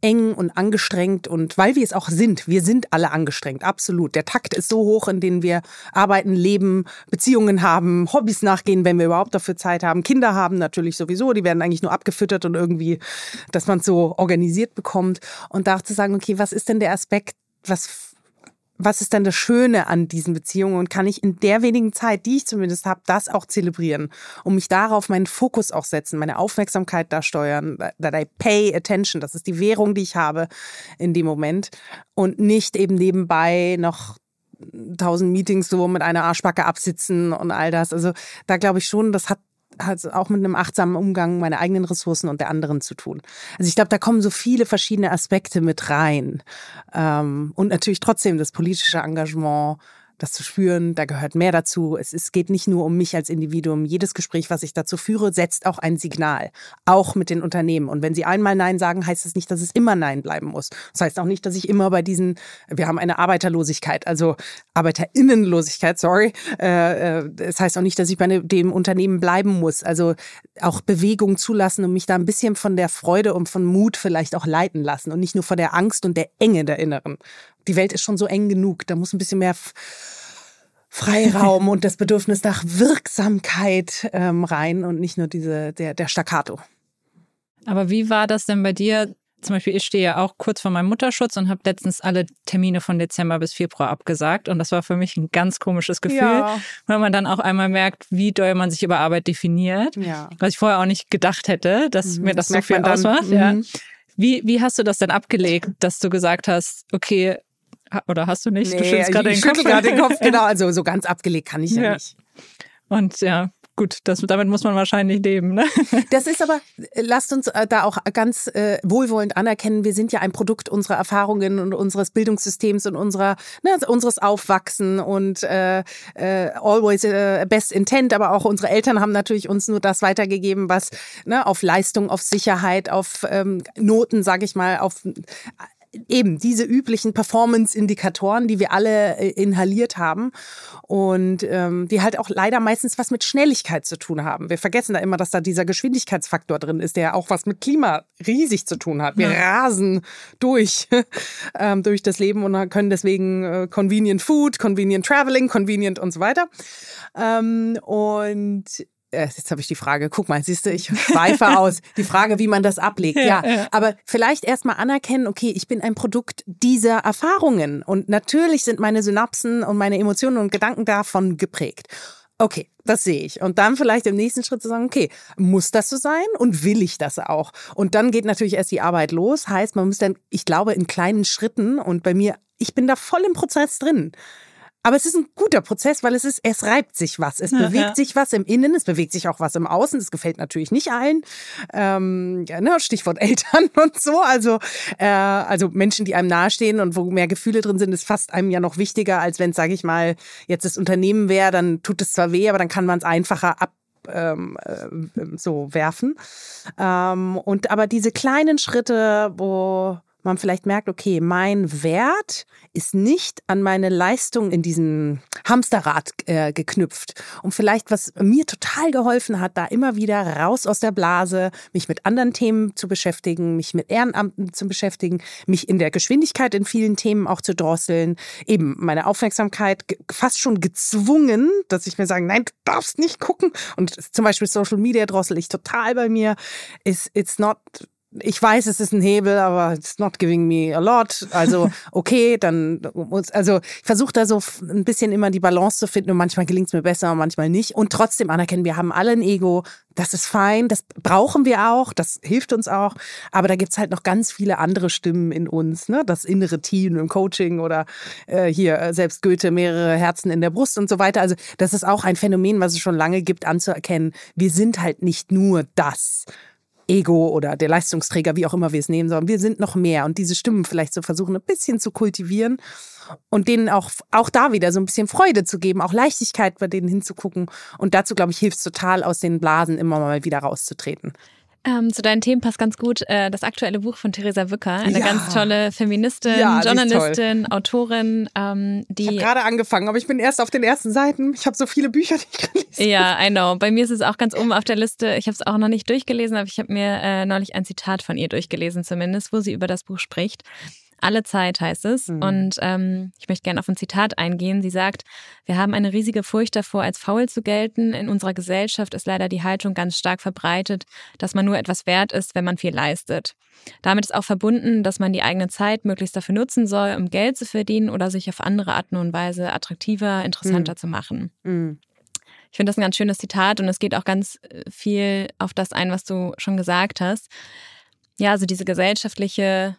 eng und angestrengt und weil wir es auch sind, wir sind alle angestrengt, absolut. Der Takt ist so hoch, in dem wir arbeiten, leben, Beziehungen haben, Hobbys nachgehen, wenn wir überhaupt dafür Zeit haben, Kinder haben natürlich sowieso, die werden eigentlich nur abgefüttert und irgendwie, dass man es so organisiert bekommt. Und da zu sagen, okay, was ist denn der Aspekt, was was ist denn das Schöne an diesen Beziehungen und kann ich in der wenigen Zeit, die ich zumindest habe, das auch zelebrieren und mich darauf meinen Fokus auch setzen, meine Aufmerksamkeit da steuern, that I pay attention, das ist die Währung, die ich habe in dem Moment und nicht eben nebenbei noch tausend Meetings so mit einer Arschbacke absitzen und all das. Also da glaube ich schon, das hat hat auch mit einem achtsamen Umgang meiner eigenen Ressourcen und der anderen zu tun. Also ich glaube, da kommen so viele verschiedene Aspekte mit rein. Ähm, und natürlich trotzdem das politische Engagement, das zu spüren, da gehört mehr dazu. Es, es geht nicht nur um mich als Individuum. Jedes Gespräch, was ich dazu führe, setzt auch ein Signal, auch mit den Unternehmen. Und wenn sie einmal Nein sagen, heißt das nicht, dass es immer Nein bleiben muss. Das heißt auch nicht, dass ich immer bei diesen, wir haben eine Arbeiterlosigkeit, also Arbeiterinnenlosigkeit, sorry. Äh, äh, das heißt auch nicht, dass ich bei dem Unternehmen bleiben muss. Also auch Bewegung zulassen und mich da ein bisschen von der Freude und von Mut vielleicht auch leiten lassen und nicht nur von der Angst und der Enge der Inneren die Welt ist schon so eng genug. Da muss ein bisschen mehr Freiraum und das Bedürfnis nach Wirksamkeit ähm, rein und nicht nur diese, der, der Staccato. Aber wie war das denn bei dir? Zum Beispiel, ich stehe ja auch kurz vor meinem Mutterschutz und habe letztens alle Termine von Dezember bis Februar abgesagt. Und das war für mich ein ganz komisches Gefühl, ja. weil man dann auch einmal merkt, wie doll man sich über Arbeit definiert. Ja. Was ich vorher auch nicht gedacht hätte, dass mhm, mir das, das so viel ausmacht. Mhm. Ja. Wie, wie hast du das denn abgelegt, dass du gesagt hast, okay, oder hast du nicht? Nee, du schüttelst gerade den Kopf. gerade den Kopf, genau. Also so ganz abgelegt kann ich ja, ja nicht. Und ja, gut, das, damit muss man wahrscheinlich leben. Ne? Das ist aber, lasst uns äh, da auch ganz äh, wohlwollend anerkennen, wir sind ja ein Produkt unserer Erfahrungen und unseres Bildungssystems und unserer, ne, unseres Aufwachsen und äh, äh, always äh, best intent, aber auch unsere Eltern haben natürlich uns nur das weitergegeben, was ne, auf Leistung, auf Sicherheit, auf ähm, Noten, sage ich mal, auf eben diese üblichen Performance-Indikatoren, die wir alle äh, inhaliert haben und ähm, die halt auch leider meistens was mit Schnelligkeit zu tun haben. Wir vergessen da immer, dass da dieser Geschwindigkeitsfaktor drin ist, der auch was mit Klima riesig zu tun hat. Wir ja. rasen durch ähm, durch das Leben und können deswegen äh, convenient Food, convenient Traveling, convenient und so weiter. Ähm, und jetzt habe ich die Frage, guck mal, siehst du, ich schweife aus. Die Frage, wie man das ablegt. Ja, ja. aber vielleicht erstmal anerkennen, okay, ich bin ein Produkt dieser Erfahrungen und natürlich sind meine Synapsen und meine Emotionen und Gedanken davon geprägt. Okay, das sehe ich. Und dann vielleicht im nächsten Schritt zu sagen, okay, muss das so sein und will ich das auch? Und dann geht natürlich erst die Arbeit los. Heißt, man muss dann, ich glaube, in kleinen Schritten und bei mir, ich bin da voll im Prozess drin. Aber es ist ein guter Prozess, weil es ist, es reibt sich was. Es ja, bewegt ja. sich was im Innen, es bewegt sich auch was im Außen. Das gefällt natürlich nicht allen. Ähm, ja, ne, Stichwort Eltern und so. Also, äh, also Menschen, die einem nahestehen und wo mehr Gefühle drin sind, ist fast einem ja noch wichtiger, als wenn es, sage ich mal, jetzt das Unternehmen wäre, dann tut es zwar weh, aber dann kann man es einfacher ab ähm, äh, so werfen. Ähm, und aber diese kleinen Schritte, wo man vielleicht merkt, okay, mein Wert ist nicht an meine Leistung in diesem Hamsterrad äh, geknüpft. Und vielleicht, was mir total geholfen hat, da immer wieder raus aus der Blase, mich mit anderen Themen zu beschäftigen, mich mit Ehrenamten zu beschäftigen, mich in der Geschwindigkeit in vielen Themen auch zu drosseln, eben meine Aufmerksamkeit fast schon gezwungen, dass ich mir sage, nein, du darfst nicht gucken. Und zum Beispiel Social Media drossel ich total bei mir. It's, it's not ich weiß, es ist ein Hebel, aber it's not giving me a lot. Also okay, dann muss, also ich versuche da so ein bisschen immer die Balance zu finden und manchmal gelingt es mir besser und manchmal nicht. Und trotzdem anerkennen, wir haben alle ein Ego, das ist fein, das brauchen wir auch, das hilft uns auch. Aber da gibt's halt noch ganz viele andere Stimmen in uns, ne? Das innere Team im Coaching oder äh, hier äh, selbst Goethe, mehrere Herzen in der Brust und so weiter. Also das ist auch ein Phänomen, was es schon lange gibt, anzuerkennen. Wir sind halt nicht nur das Ego oder der Leistungsträger, wie auch immer wir es nehmen sollen. Wir sind noch mehr und diese Stimmen vielleicht zu so versuchen, ein bisschen zu kultivieren und denen auch, auch da wieder so ein bisschen Freude zu geben, auch Leichtigkeit bei denen hinzugucken. Und dazu, glaube ich, hilft es total, aus den Blasen immer mal wieder rauszutreten. Ähm, zu deinen Themen passt ganz gut äh, das aktuelle Buch von Theresa Wücker, eine ja. ganz tolle Feministin, ja, Journalistin, Autorin, ähm, die. Ich habe gerade angefangen, aber ich bin erst auf den ersten Seiten. Ich habe so viele Bücher, die ich gelesen Ja, I know. Bei mir ist es auch ganz oben auf der Liste. Ich habe es auch noch nicht durchgelesen, aber ich habe mir äh, neulich ein Zitat von ihr durchgelesen, zumindest, wo sie über das Buch spricht. Alle Zeit heißt es. Mhm. Und ähm, ich möchte gerne auf ein Zitat eingehen. Sie sagt, wir haben eine riesige Furcht davor, als faul zu gelten. In unserer Gesellschaft ist leider die Haltung ganz stark verbreitet, dass man nur etwas wert ist, wenn man viel leistet. Damit ist auch verbunden, dass man die eigene Zeit möglichst dafür nutzen soll, um Geld zu verdienen oder sich auf andere Art und Weise attraktiver, interessanter mhm. zu machen. Mhm. Ich finde das ein ganz schönes Zitat und es geht auch ganz äh, viel auf das ein, was du schon gesagt hast. Ja, also diese gesellschaftliche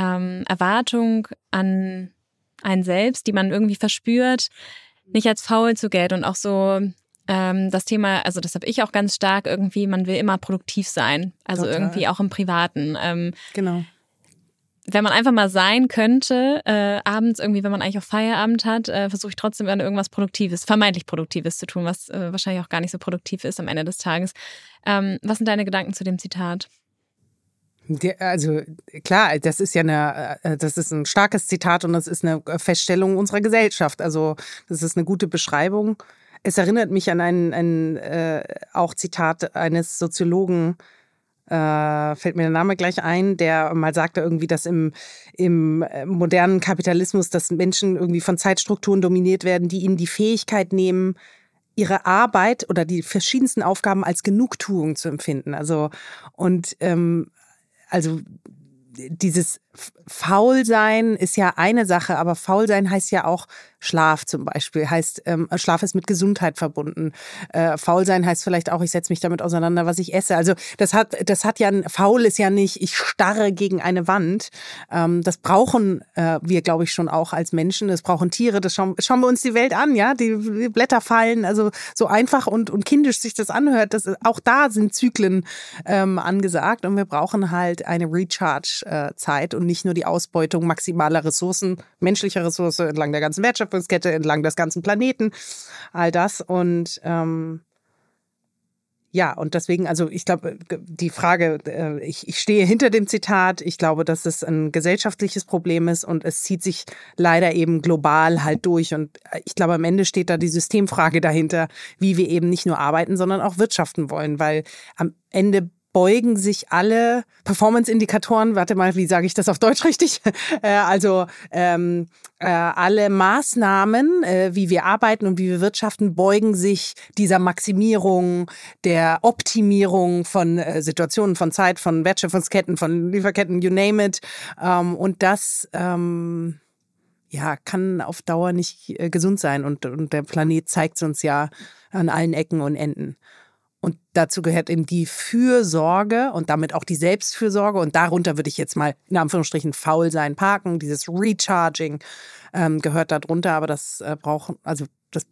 ähm, Erwartung an einen selbst, die man irgendwie verspürt, nicht als faul zu gelten und auch so ähm, das Thema, also das habe ich auch ganz stark irgendwie, man will immer produktiv sein, also Total. irgendwie auch im Privaten. Ähm, genau. Wenn man einfach mal sein könnte, äh, abends irgendwie, wenn man eigentlich auch Feierabend hat, äh, versuche ich trotzdem dann irgendwas Produktives, vermeintlich Produktives zu tun, was äh, wahrscheinlich auch gar nicht so produktiv ist am Ende des Tages. Ähm, was sind deine Gedanken zu dem Zitat? Also klar, das ist ja eine, äh, das ist ein starkes Zitat und das ist eine Feststellung unserer Gesellschaft. Also das ist eine gute Beschreibung. Es erinnert mich an ein, ein äh, auch Zitat eines Soziologen, äh, fällt mir der Name gleich ein, der mal sagte irgendwie, dass im, im modernen Kapitalismus, dass Menschen irgendwie von Zeitstrukturen dominiert werden, die ihnen die Fähigkeit nehmen, ihre Arbeit oder die verschiedensten Aufgaben als Genugtuung zu empfinden. Also und ähm, also dieses Faulsein ist ja eine Sache, aber Faulsein heißt ja auch Schlaf zum Beispiel. Heißt, ähm, Schlaf ist mit Gesundheit verbunden. Äh, Faulsein heißt vielleicht auch, ich setze mich damit auseinander, was ich esse. Also das hat, das hat ja, faul ist ja nicht, ich starre gegen eine Wand. Ähm, das brauchen äh, wir, glaube ich, schon auch als Menschen. Das brauchen Tiere. Das schauen, schauen wir uns die Welt an, ja. Die, die Blätter fallen. Also so einfach und, und kindisch sich das anhört, das, auch da sind Zyklen ähm, angesagt und wir brauchen halt eine Recharge-Zeit. Äh, und nicht nur die Ausbeutung maximaler Ressourcen, menschlicher Ressourcen entlang der ganzen Wertschöpfungskette, entlang des ganzen Planeten, all das. Und ähm, ja, und deswegen, also ich glaube, die Frage, äh, ich, ich stehe hinter dem Zitat. Ich glaube, dass es ein gesellschaftliches Problem ist und es zieht sich leider eben global halt durch. Und ich glaube, am Ende steht da die Systemfrage dahinter, wie wir eben nicht nur arbeiten, sondern auch wirtschaften wollen, weil am Ende beugen sich alle Performance-Indikatoren, warte mal, wie sage ich das auf Deutsch richtig? äh, also ähm, äh, alle Maßnahmen, äh, wie wir arbeiten und wie wir wirtschaften, beugen sich dieser Maximierung, der Optimierung von äh, Situationen, von Zeit, von Wertschöpfungsketten, von Lieferketten, you name it. Ähm, und das ähm, ja, kann auf Dauer nicht äh, gesund sein. Und, und der Planet zeigt es uns ja an allen Ecken und Enden. Und dazu gehört eben die Fürsorge und damit auch die Selbstfürsorge. Und darunter würde ich jetzt mal in Anführungsstrichen faul sein, parken. Dieses Recharging ähm, gehört darunter, aber das äh, brauchen, also das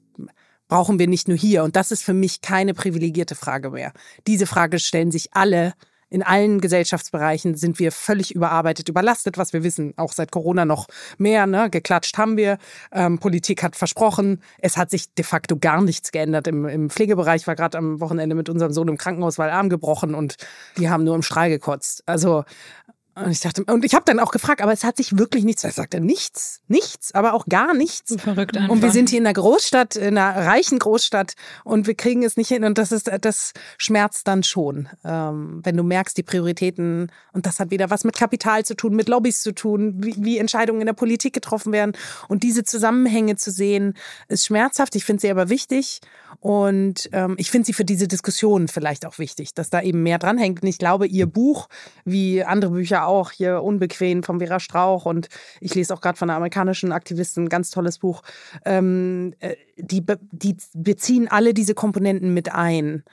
brauchen wir nicht nur hier. Und das ist für mich keine privilegierte Frage mehr. Diese Frage stellen sich alle in allen Gesellschaftsbereichen sind wir völlig überarbeitet, überlastet, was wir wissen, auch seit Corona noch mehr. Ne? Geklatscht haben wir. Ähm, Politik hat versprochen. Es hat sich de facto gar nichts geändert. Im, im Pflegebereich war gerade am Wochenende mit unserem Sohn im Krankenhaus, weil Arm gebrochen und die haben nur im Strahl gekotzt. Also und ich dachte, und ich habe dann auch gefragt, aber es hat sich wirklich nichts. Er sagte nichts, nichts, aber auch gar nichts. Verrückt einfach. Und wir sind hier in einer Großstadt, in einer reichen Großstadt und wir kriegen es nicht hin. Und das ist, das schmerzt dann schon, ähm, wenn du merkst, die Prioritäten. Und das hat wieder was mit Kapital zu tun, mit Lobbys zu tun, wie, wie Entscheidungen in der Politik getroffen werden. Und diese Zusammenhänge zu sehen, ist schmerzhaft. Ich finde sie aber wichtig. Und ähm, ich finde sie für diese Diskussion vielleicht auch wichtig, dass da eben mehr dranhängt. Und ich glaube, ihr Buch, wie andere Bücher auch, hier Unbequem von Vera Strauch und ich lese auch gerade von einer amerikanischen Aktivistin ein ganz tolles Buch, ähm, äh, die, die beziehen alle diese Komponenten mit ein.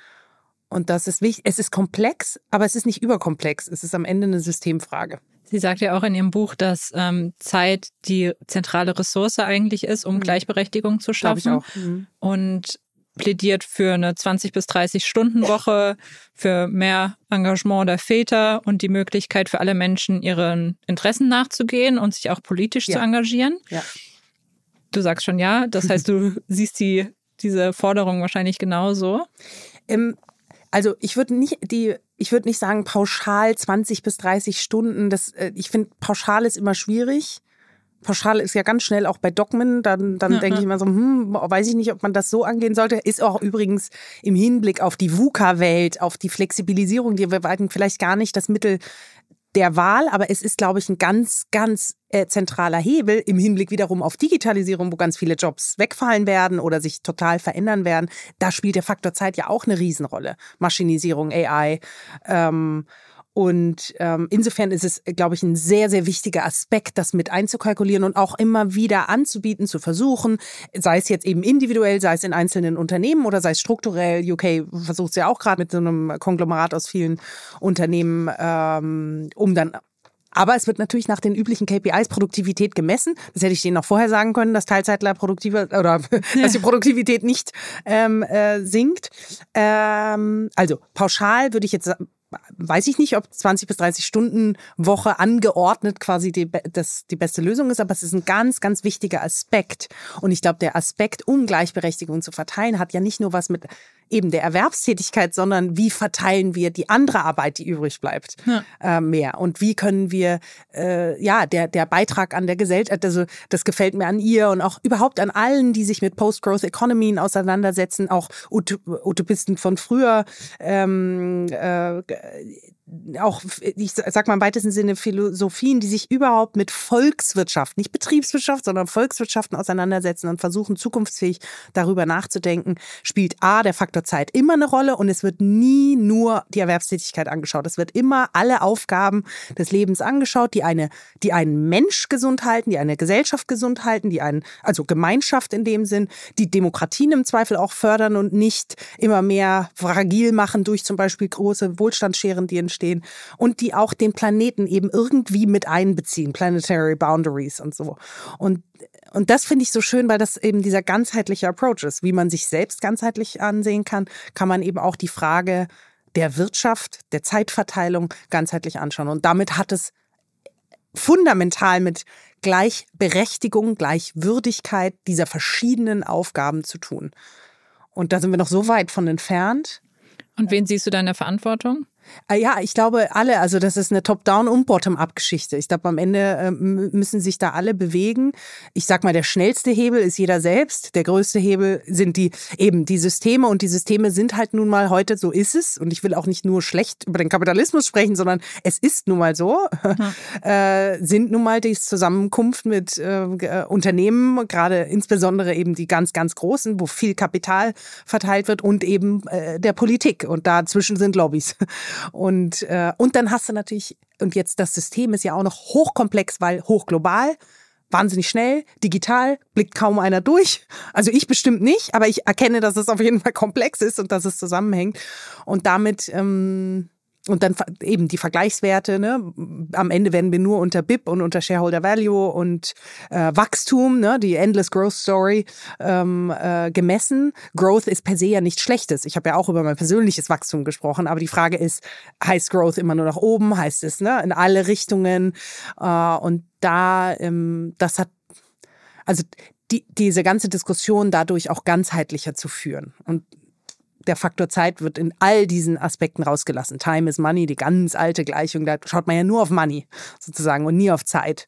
Und das ist wichtig. Es ist komplex, aber es ist nicht überkomplex. Es ist am Ende eine Systemfrage. Sie sagt ja auch in ihrem Buch, dass ähm, Zeit die zentrale Ressource eigentlich ist, um mhm. Gleichberechtigung zu schaffen. Mhm. Und plädiert für eine 20 bis 30 Stunden Woche, für mehr Engagement der Väter und die Möglichkeit für alle Menschen, ihren Interessen nachzugehen und sich auch politisch ja. zu engagieren. Ja. Du sagst schon ja, das heißt, du siehst die, diese Forderung wahrscheinlich genauso. Ähm, also ich würde nicht die ich würde nicht sagen pauschal 20 bis 30 Stunden. Das, äh, ich finde, pauschal ist immer schwierig. Pauschal ist ja ganz schnell auch bei Dogmen. Dann, dann ja, denke ja. ich immer so, hm, weiß ich nicht, ob man das so angehen sollte. Ist auch übrigens im Hinblick auf die VUCA-Welt, auf die Flexibilisierung, die wir vielleicht gar nicht das Mittel der Wahl, aber es ist, glaube ich, ein ganz, ganz äh, zentraler Hebel im Hinblick wiederum auf Digitalisierung, wo ganz viele Jobs wegfallen werden oder sich total verändern werden. Da spielt der Faktor Zeit ja auch eine Riesenrolle. Maschinisierung, AI. Ähm, und ähm, insofern ist es, glaube ich, ein sehr, sehr wichtiger Aspekt, das mit einzukalkulieren und auch immer wieder anzubieten, zu versuchen, sei es jetzt eben individuell, sei es in einzelnen Unternehmen oder sei es strukturell. UK versucht es ja auch gerade mit so einem Konglomerat aus vielen Unternehmen, ähm, um dann aber es wird natürlich nach den üblichen KPIs Produktivität gemessen. Das hätte ich denen noch vorher sagen können, dass Teilzeitler produktiver oder ja. dass die Produktivität nicht ähm, äh, sinkt. Ähm, also pauschal würde ich jetzt weiß ich nicht, ob 20 bis 30 Stunden Woche angeordnet quasi die, das, die beste Lösung ist, aber es ist ein ganz, ganz wichtiger Aspekt. Und ich glaube, der Aspekt, um Gleichberechtigung zu verteilen, hat ja nicht nur was mit eben der Erwerbstätigkeit, sondern wie verteilen wir die andere Arbeit, die übrig bleibt, ja. äh, mehr und wie können wir äh, ja der der Beitrag an der Gesellschaft, also das gefällt mir an ihr und auch überhaupt an allen, die sich mit Post-Growth Economy auseinandersetzen, auch Utopisten von früher. Ähm, äh, auch, ich sag mal im weitesten Sinne Philosophien, die sich überhaupt mit Volkswirtschaft, nicht Betriebswirtschaft, sondern Volkswirtschaften auseinandersetzen und versuchen, zukunftsfähig darüber nachzudenken, spielt A, der Faktor Zeit immer eine Rolle und es wird nie nur die Erwerbstätigkeit angeschaut. Es wird immer alle Aufgaben des Lebens angeschaut, die eine, die einen Mensch gesund halten, die eine Gesellschaft gesund halten, die einen, also Gemeinschaft in dem Sinn, die Demokratien im Zweifel auch fördern und nicht immer mehr fragil machen durch zum Beispiel große Wohlstandsscheren, die entstehen stehen und die auch den Planeten eben irgendwie mit einbeziehen, Planetary Boundaries und so. Und und das finde ich so schön, weil das eben dieser ganzheitliche Approach ist. Wie man sich selbst ganzheitlich ansehen kann, kann man eben auch die Frage der Wirtschaft, der Zeitverteilung ganzheitlich anschauen. Und damit hat es fundamental mit Gleichberechtigung, Gleichwürdigkeit dieser verschiedenen Aufgaben zu tun. Und da sind wir noch so weit von entfernt. Und wen siehst du da in der Verantwortung? Ah ja, ich glaube alle, also das ist eine Top-Down- und Bottom-up-Geschichte. Ich glaube, am Ende äh, müssen sich da alle bewegen. Ich sag mal, der schnellste Hebel ist jeder selbst. Der größte Hebel sind die eben die Systeme und die Systeme sind halt nun mal heute, so ist es. Und ich will auch nicht nur schlecht über den Kapitalismus sprechen, sondern es ist nun mal so, hm. äh, sind nun mal die Zusammenkunft mit äh, Unternehmen, gerade insbesondere eben die ganz, ganz großen, wo viel Kapital verteilt wird und eben äh, der Politik. Und dazwischen sind Lobbys. Und, äh, und dann hast du natürlich, und jetzt das System ist ja auch noch hochkomplex, weil hochglobal, wahnsinnig schnell, digital, blickt kaum einer durch. Also ich bestimmt nicht, aber ich erkenne, dass es auf jeden Fall komplex ist und dass es zusammenhängt. Und damit ähm, und dann eben die Vergleichswerte. Ne? Am Ende werden wir nur unter BIP und unter Shareholder Value und äh, Wachstum, ne? die Endless Growth Story, ähm, äh, gemessen. Growth ist per se ja nichts Schlechtes. Ich habe ja auch über mein persönliches Wachstum gesprochen, aber die Frage ist, heißt Growth immer nur nach oben? Heißt es ne? in alle Richtungen? Äh, und da, ähm, das hat, also die, diese ganze Diskussion dadurch auch ganzheitlicher zu führen. Und der Faktor Zeit wird in all diesen Aspekten rausgelassen. Time is Money, die ganz alte Gleichung, da schaut man ja nur auf Money sozusagen und nie auf Zeit.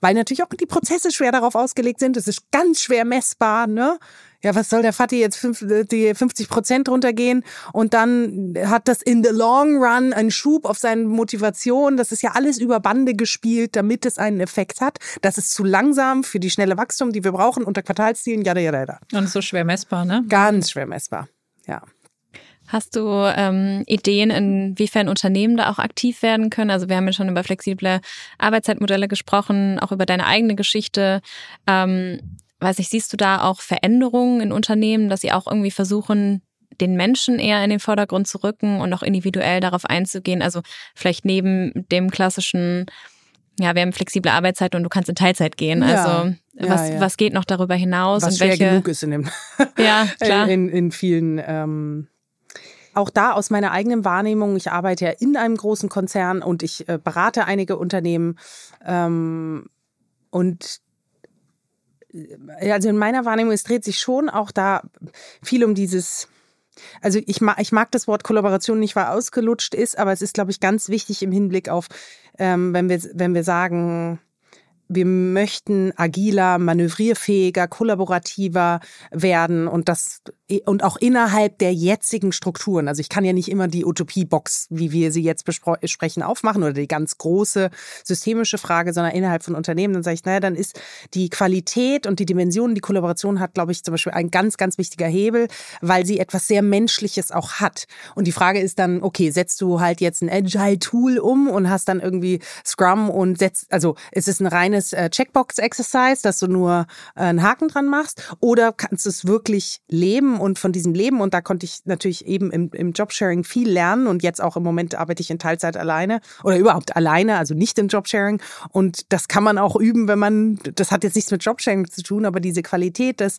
Weil natürlich auch die Prozesse schwer darauf ausgelegt sind. Es ist ganz schwer messbar, ne? Ja, was soll der Fatih jetzt fünf, die 50 Prozent runtergehen und dann hat das in the long run einen Schub auf seine Motivation. Das ist ja alles über Bande gespielt, damit es einen Effekt hat. Das ist zu langsam für die schnelle Wachstum, die wir brauchen unter Quartalszielen, jada, jada, jada. Und so schwer messbar, ne? Ganz schwer messbar, ja. Hast du ähm, Ideen, inwiefern Unternehmen da auch aktiv werden können? Also wir haben ja schon über flexible Arbeitszeitmodelle gesprochen, auch über deine eigene Geschichte. Ähm, weiß ich, siehst du da auch Veränderungen in Unternehmen, dass sie auch irgendwie versuchen, den Menschen eher in den Vordergrund zu rücken und auch individuell darauf einzugehen? Also vielleicht neben dem klassischen, ja, wir haben flexible Arbeitszeit und du kannst in Teilzeit gehen. Ja. Also was, ja. was geht noch darüber hinaus? Was und schwer welche... genug ist in dem ja, klar. In, in vielen ähm auch da aus meiner eigenen Wahrnehmung, ich arbeite ja in einem großen Konzern und ich äh, berate einige Unternehmen ähm, und äh, also in meiner Wahrnehmung, es dreht sich schon auch da viel um dieses Also ich mag, ich mag das Wort Kollaboration nicht, weil ausgelutscht ist, aber es ist, glaube ich, ganz wichtig im Hinblick auf, ähm, wenn wir, wenn wir sagen, wir möchten agiler, manövrierfähiger, kollaborativer werden und das und auch innerhalb der jetzigen Strukturen. Also ich kann ja nicht immer die Utopie-Box, wie wir sie jetzt besprechen, aufmachen oder die ganz große systemische Frage, sondern innerhalb von Unternehmen. Dann sage ich, naja, dann ist die Qualität und die Dimension, die Kollaboration hat, glaube ich, zum Beispiel ein ganz, ganz wichtiger Hebel, weil sie etwas sehr Menschliches auch hat. Und die Frage ist dann, okay, setzt du halt jetzt ein Agile-Tool um und hast dann irgendwie Scrum und setzt, also ist es ein reines äh, Checkbox-Exercise, dass du nur äh, einen Haken dran machst oder kannst du es wirklich leben und von diesem Leben. Und da konnte ich natürlich eben im, im Jobsharing viel lernen. Und jetzt auch im Moment arbeite ich in Teilzeit alleine oder überhaupt alleine, also nicht im Jobsharing. Und das kann man auch üben, wenn man, das hat jetzt nichts mit Jobsharing zu tun, aber diese Qualität, dass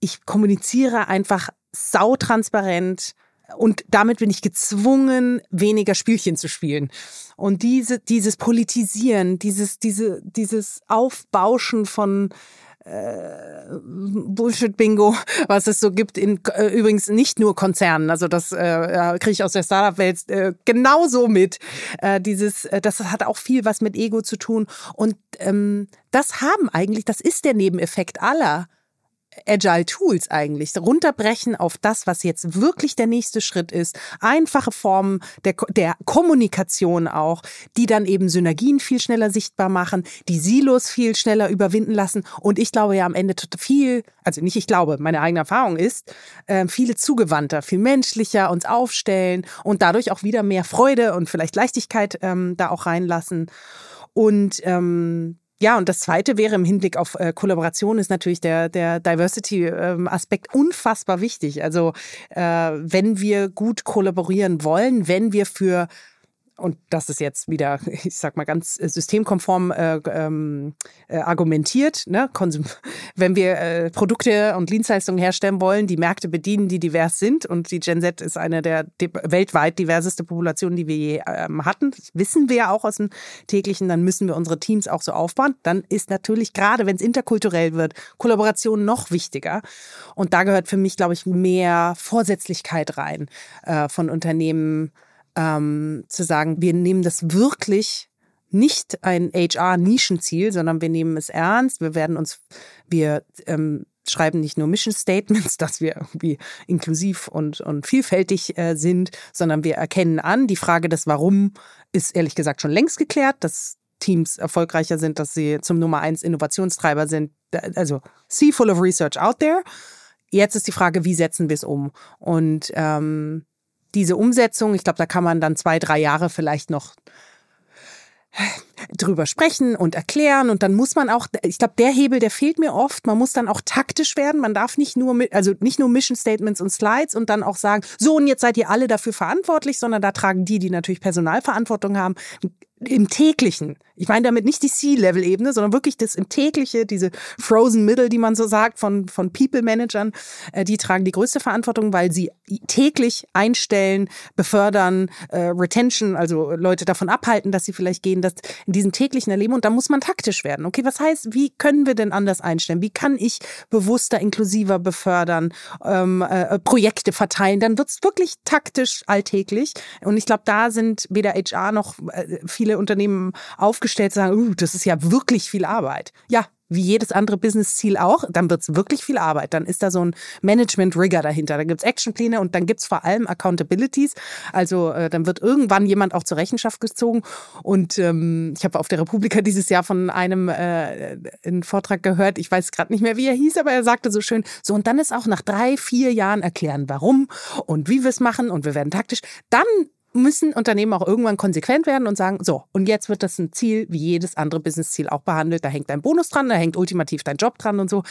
ich kommuniziere einfach sautransparent, und damit bin ich gezwungen, weniger Spielchen zu spielen. Und diese, dieses Politisieren, dieses, diese, dieses Aufbauschen von äh, Bullshit-Bingo, was es so gibt, in äh, übrigens nicht nur Konzernen, also das äh, kriege ich aus der Startup-Welt äh, genauso mit. Äh, dieses, äh, das hat auch viel was mit Ego zu tun. Und ähm, das haben eigentlich, das ist der Nebeneffekt aller Agile Tools eigentlich runterbrechen auf das, was jetzt wirklich der nächste Schritt ist. Einfache Formen der, der Kommunikation auch, die dann eben Synergien viel schneller sichtbar machen, die Silos viel schneller überwinden lassen. Und ich glaube ja am Ende viel, also nicht ich glaube, meine eigene Erfahrung ist, äh, viele zugewandter, viel menschlicher uns aufstellen und dadurch auch wieder mehr Freude und vielleicht Leichtigkeit ähm, da auch reinlassen. Und ähm, ja, und das Zweite wäre im Hinblick auf äh, Kollaboration ist natürlich der, der Diversity-Aspekt ähm, unfassbar wichtig. Also äh, wenn wir gut kollaborieren wollen, wenn wir für und das ist jetzt wieder, ich sag mal, ganz äh, systemkonform äh, ähm, äh, argumentiert. Ne? Konsum Wenn wir äh, Produkte und Dienstleistungen herstellen wollen, die Märkte bedienen, die divers sind, und die Gen Z ist eine der weltweit diverseste Populationen, die wir je ähm, hatten, das wissen wir ja auch aus dem täglichen, dann müssen wir unsere Teams auch so aufbauen. Dann ist natürlich gerade, wenn es interkulturell wird, Kollaboration noch wichtiger. Und da gehört für mich, glaube ich, mehr Vorsätzlichkeit rein äh, von Unternehmen ähm, zu sagen, wir nehmen das wirklich nicht ein HR-Nischenziel, sondern wir nehmen es ernst. Wir werden uns, wir ähm, schreiben nicht nur Mission Statements, dass wir irgendwie inklusiv und, und vielfältig äh, sind, sondern wir erkennen an, die Frage des Warum ist ehrlich gesagt schon längst geklärt, dass Teams erfolgreicher sind, dass sie zum Nummer eins Innovationstreiber sind. Also, sea full of research out there. Jetzt ist die Frage, wie setzen wir es um? Und ähm, diese Umsetzung, ich glaube, da kann man dann zwei, drei Jahre vielleicht noch drüber sprechen und erklären und dann muss man auch, ich glaube, der Hebel, der fehlt mir oft. Man muss dann auch taktisch werden. Man darf nicht nur mit, also nicht nur Mission Statements und Slides und dann auch sagen, so und jetzt seid ihr alle dafür verantwortlich, sondern da tragen die, die natürlich Personalverantwortung haben, im täglichen. Ich meine damit nicht die C-Level-Ebene, sondern wirklich das im tägliche, diese Frozen Middle, die man so sagt, von, von People-Managern, äh, die tragen die größte Verantwortung, weil sie täglich einstellen, befördern, äh, Retention, also Leute davon abhalten, dass sie vielleicht gehen, das in diesem täglichen Erleben. Und da muss man taktisch werden. Okay, was heißt, wie können wir denn anders einstellen? Wie kann ich bewusster, inklusiver befördern, ähm, äh, Projekte verteilen? Dann wird's wirklich taktisch alltäglich. Und ich glaube, da sind weder HR noch äh, viele Unternehmen aufgestellt, sagen, uh, das ist ja wirklich viel Arbeit. Ja, wie jedes andere Business-Ziel auch, dann wird es wirklich viel Arbeit. Dann ist da so ein Management-Rigger dahinter. Da gibt es Actionpläne und dann gibt es vor allem Accountabilities. Also äh, dann wird irgendwann jemand auch zur Rechenschaft gezogen. Und ähm, ich habe auf der Republika dieses Jahr von einem äh, einen Vortrag gehört, ich weiß gerade nicht mehr, wie er hieß, aber er sagte so schön, so und dann ist auch nach drei, vier Jahren erklären, warum und wie wir es machen und wir werden taktisch. Dann müssen Unternehmen auch irgendwann konsequent werden und sagen, so, und jetzt wird das ein Ziel wie jedes andere Business-Ziel auch behandelt. Da hängt ein Bonus dran, da hängt ultimativ dein Job dran und so.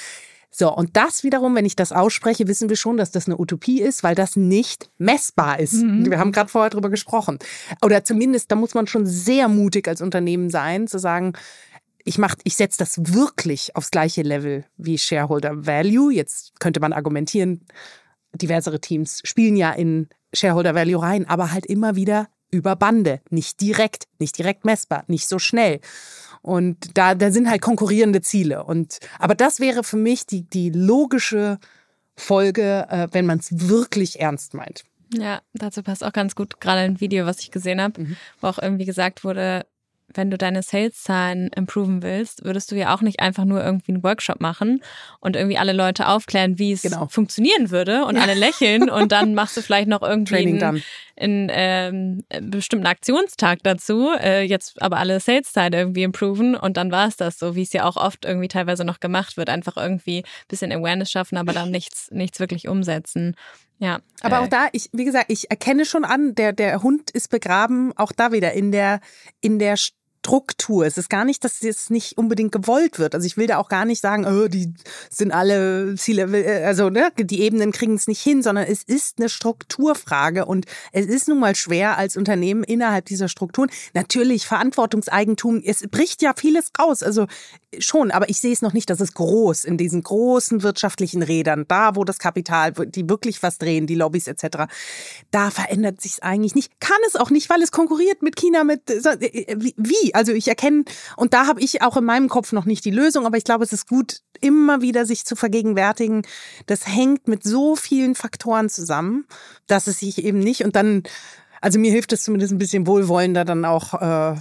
So, und das wiederum, wenn ich das ausspreche, wissen wir schon, dass das eine Utopie ist, weil das nicht messbar ist. Mhm. Wir haben gerade vorher drüber gesprochen. Oder zumindest, da muss man schon sehr mutig als Unternehmen sein, zu sagen, ich mach, ich setze das wirklich aufs gleiche Level wie Shareholder Value. Jetzt könnte man argumentieren, diversere Teams spielen ja in Shareholder Value rein, aber halt immer wieder über Bande, nicht direkt, nicht direkt messbar, nicht so schnell. Und da, da sind halt konkurrierende Ziele. Und, aber das wäre für mich die, die logische Folge, äh, wenn man es wirklich ernst meint. Ja, dazu passt auch ganz gut gerade ein Video, was ich gesehen habe, mhm. wo auch irgendwie gesagt wurde, wenn du deine Sales-Zahlen improven willst, würdest du ja auch nicht einfach nur irgendwie einen Workshop machen und irgendwie alle Leute aufklären, wie es genau. funktionieren würde und ja. alle lächeln und dann machst du vielleicht noch irgendwie einen, einen ähm, bestimmten Aktionstag dazu, äh, jetzt aber alle Sales-Zahlen irgendwie improven und dann war es das so, wie es ja auch oft irgendwie teilweise noch gemacht wird, einfach irgendwie ein bisschen Awareness schaffen, aber dann nichts, nichts wirklich umsetzen. Ja. Aber äh, auch da, ich, wie gesagt, ich erkenne schon an, der, der Hund ist begraben, auch da wieder in der, in der Struktur. Es ist gar nicht, dass es nicht unbedingt gewollt wird. Also ich will da auch gar nicht sagen, oh, die sind alle Ziele, äh, also ne, die Ebenen kriegen es nicht hin, sondern es ist eine Strukturfrage und es ist nun mal schwer als Unternehmen innerhalb dieser Strukturen. Natürlich Verantwortungseigentum, es bricht ja vieles raus. Also schon, aber ich sehe es noch nicht, dass es groß in diesen großen wirtschaftlichen Rädern, da wo das Kapital, die wirklich was drehen, die Lobbys etc., da verändert sich es eigentlich nicht. Kann es auch nicht, weil es konkurriert mit China, mit äh, Also ich erkenne, und da habe ich auch in meinem Kopf noch nicht die Lösung, aber ich glaube, es ist gut, immer wieder sich zu vergegenwärtigen. Das hängt mit so vielen Faktoren zusammen, dass es sich eben nicht, und dann, also mir hilft es zumindest ein bisschen wohlwollender, dann auch äh,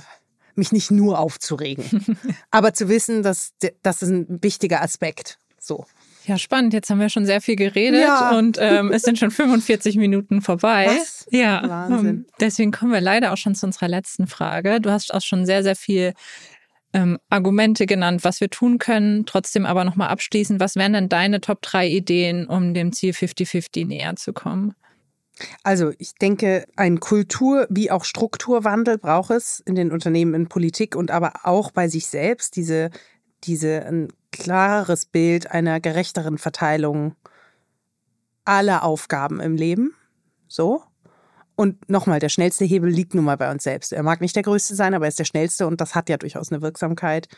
mich nicht nur aufzuregen, aber zu wissen, dass das ist ein wichtiger Aspekt. So. Ja, spannend. Jetzt haben wir schon sehr viel geredet ja. und ähm, es sind schon 45 Minuten vorbei. Was? Ja, Wahnsinn. Deswegen kommen wir leider auch schon zu unserer letzten Frage. Du hast auch schon sehr, sehr viel ähm, Argumente genannt, was wir tun können. Trotzdem aber nochmal abschließend, was wären denn deine Top 3 Ideen, um dem Ziel 50-50 näher zu kommen? Also ich denke, ein Kultur- wie auch Strukturwandel braucht es in den Unternehmen, in Politik und aber auch bei sich selbst. Diese, diese klareres Bild einer gerechteren Verteilung aller Aufgaben im Leben. So. Und nochmal, der schnellste Hebel liegt nun mal bei uns selbst. Er mag nicht der größte sein, aber er ist der schnellste und das hat ja durchaus eine Wirksamkeit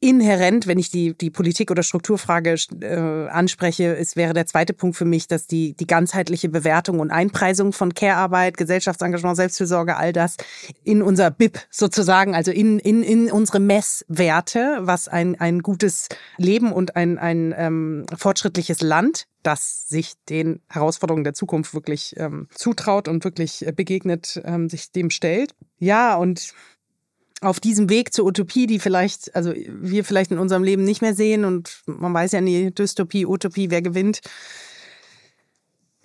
inhärent, wenn ich die, die Politik- oder Strukturfrage äh, anspreche, es wäre der zweite Punkt für mich, dass die, die ganzheitliche Bewertung und Einpreisung von Care-Arbeit, Gesellschaftsengagement, Selbstfürsorge, all das in unser BIP sozusagen, also in, in, in unsere Messwerte, was ein, ein gutes Leben und ein, ein ähm, fortschrittliches Land das sich den Herausforderungen der Zukunft wirklich ähm, zutraut und wirklich äh, begegnet, ähm, sich dem stellt. Ja, und auf diesem Weg zur Utopie, die vielleicht, also wir vielleicht in unserem Leben nicht mehr sehen und man weiß ja nie, Dystopie, Utopie, wer gewinnt,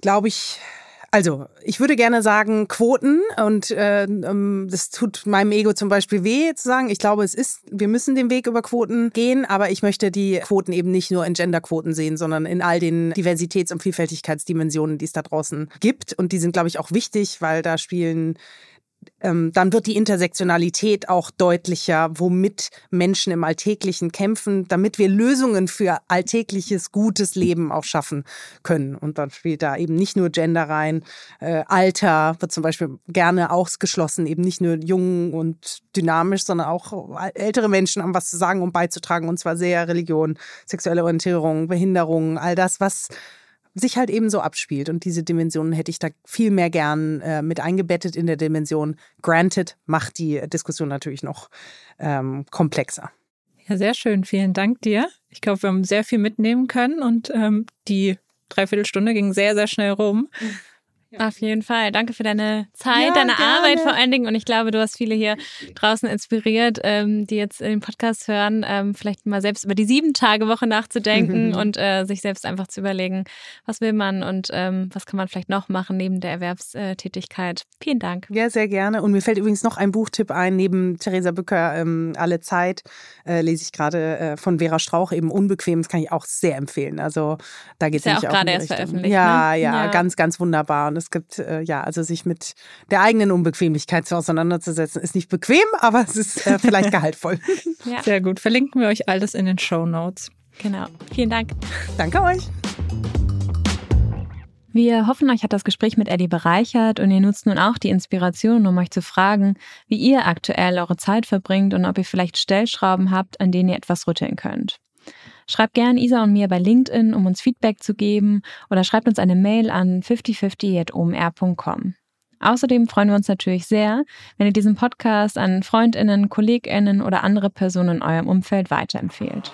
glaube ich, also, ich würde gerne sagen Quoten und äh, ähm, das tut meinem Ego zum Beispiel weh zu sagen. Ich glaube, es ist, wir müssen den Weg über Quoten gehen, aber ich möchte die Quoten eben nicht nur in Genderquoten sehen, sondern in all den Diversitäts- und Vielfältigkeitsdimensionen, die es da draußen gibt. Und die sind, glaube ich, auch wichtig, weil da spielen ähm, dann wird die Intersektionalität auch deutlicher, womit Menschen im Alltäglichen kämpfen, damit wir Lösungen für alltägliches, gutes Leben auch schaffen können. Und dann spielt da eben nicht nur Gender rein, äh, Alter wird zum Beispiel gerne ausgeschlossen, eben nicht nur jung und dynamisch, sondern auch ältere Menschen haben was zu sagen und beizutragen, und zwar sehr Religion, sexuelle Orientierung, Behinderung, all das, was sich halt eben so abspielt. Und diese Dimensionen hätte ich da viel mehr gern äh, mit eingebettet in der Dimension. Granted macht die Diskussion natürlich noch ähm, komplexer. Ja, sehr schön. Vielen Dank dir. Ich glaube, wir haben sehr viel mitnehmen können und ähm, die Dreiviertelstunde ging sehr, sehr schnell rum. Auf jeden Fall. Danke für deine Zeit, ja, deine gerne. Arbeit vor allen Dingen. Und ich glaube, du hast viele hier draußen inspiriert, ähm, die jetzt den Podcast hören, ähm, vielleicht mal selbst über die Sieben-Tage-Woche nachzudenken und äh, sich selbst einfach zu überlegen, was will man und ähm, was kann man vielleicht noch machen neben der Erwerbstätigkeit. Vielen Dank. Ja, sehr gerne. Und mir fällt übrigens noch ein Buchtipp ein, neben Theresa Bücker, ähm, Alle Zeit, äh, lese ich gerade äh, von Vera Strauch eben Unbequem. Das kann ich auch sehr empfehlen. Also da geht es ja auch gerade erst veröffentlicht. Ja, ne? ja, ja, ganz, ganz wunderbar. Und es gibt, äh, ja, also sich mit der eigenen Unbequemlichkeit auseinanderzusetzen, ist nicht bequem, aber es ist äh, vielleicht gehaltvoll. ja. Sehr gut. Verlinken wir euch alles in den Show Notes. Genau. Vielen Dank. Danke euch. Wir hoffen, euch hat das Gespräch mit Ellie bereichert und ihr nutzt nun auch die Inspiration, um euch zu fragen, wie ihr aktuell eure Zeit verbringt und ob ihr vielleicht Stellschrauben habt, an denen ihr etwas rütteln könnt. Schreibt gerne Isa und mir bei LinkedIn, um uns Feedback zu geben oder schreibt uns eine Mail an 5050.omr.com. Außerdem freuen wir uns natürlich sehr, wenn ihr diesen Podcast an Freundinnen, Kolleginnen oder andere Personen in eurem Umfeld weiterempfehlt.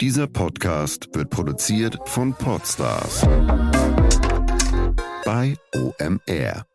Dieser Podcast wird produziert von Podstars bei OMR.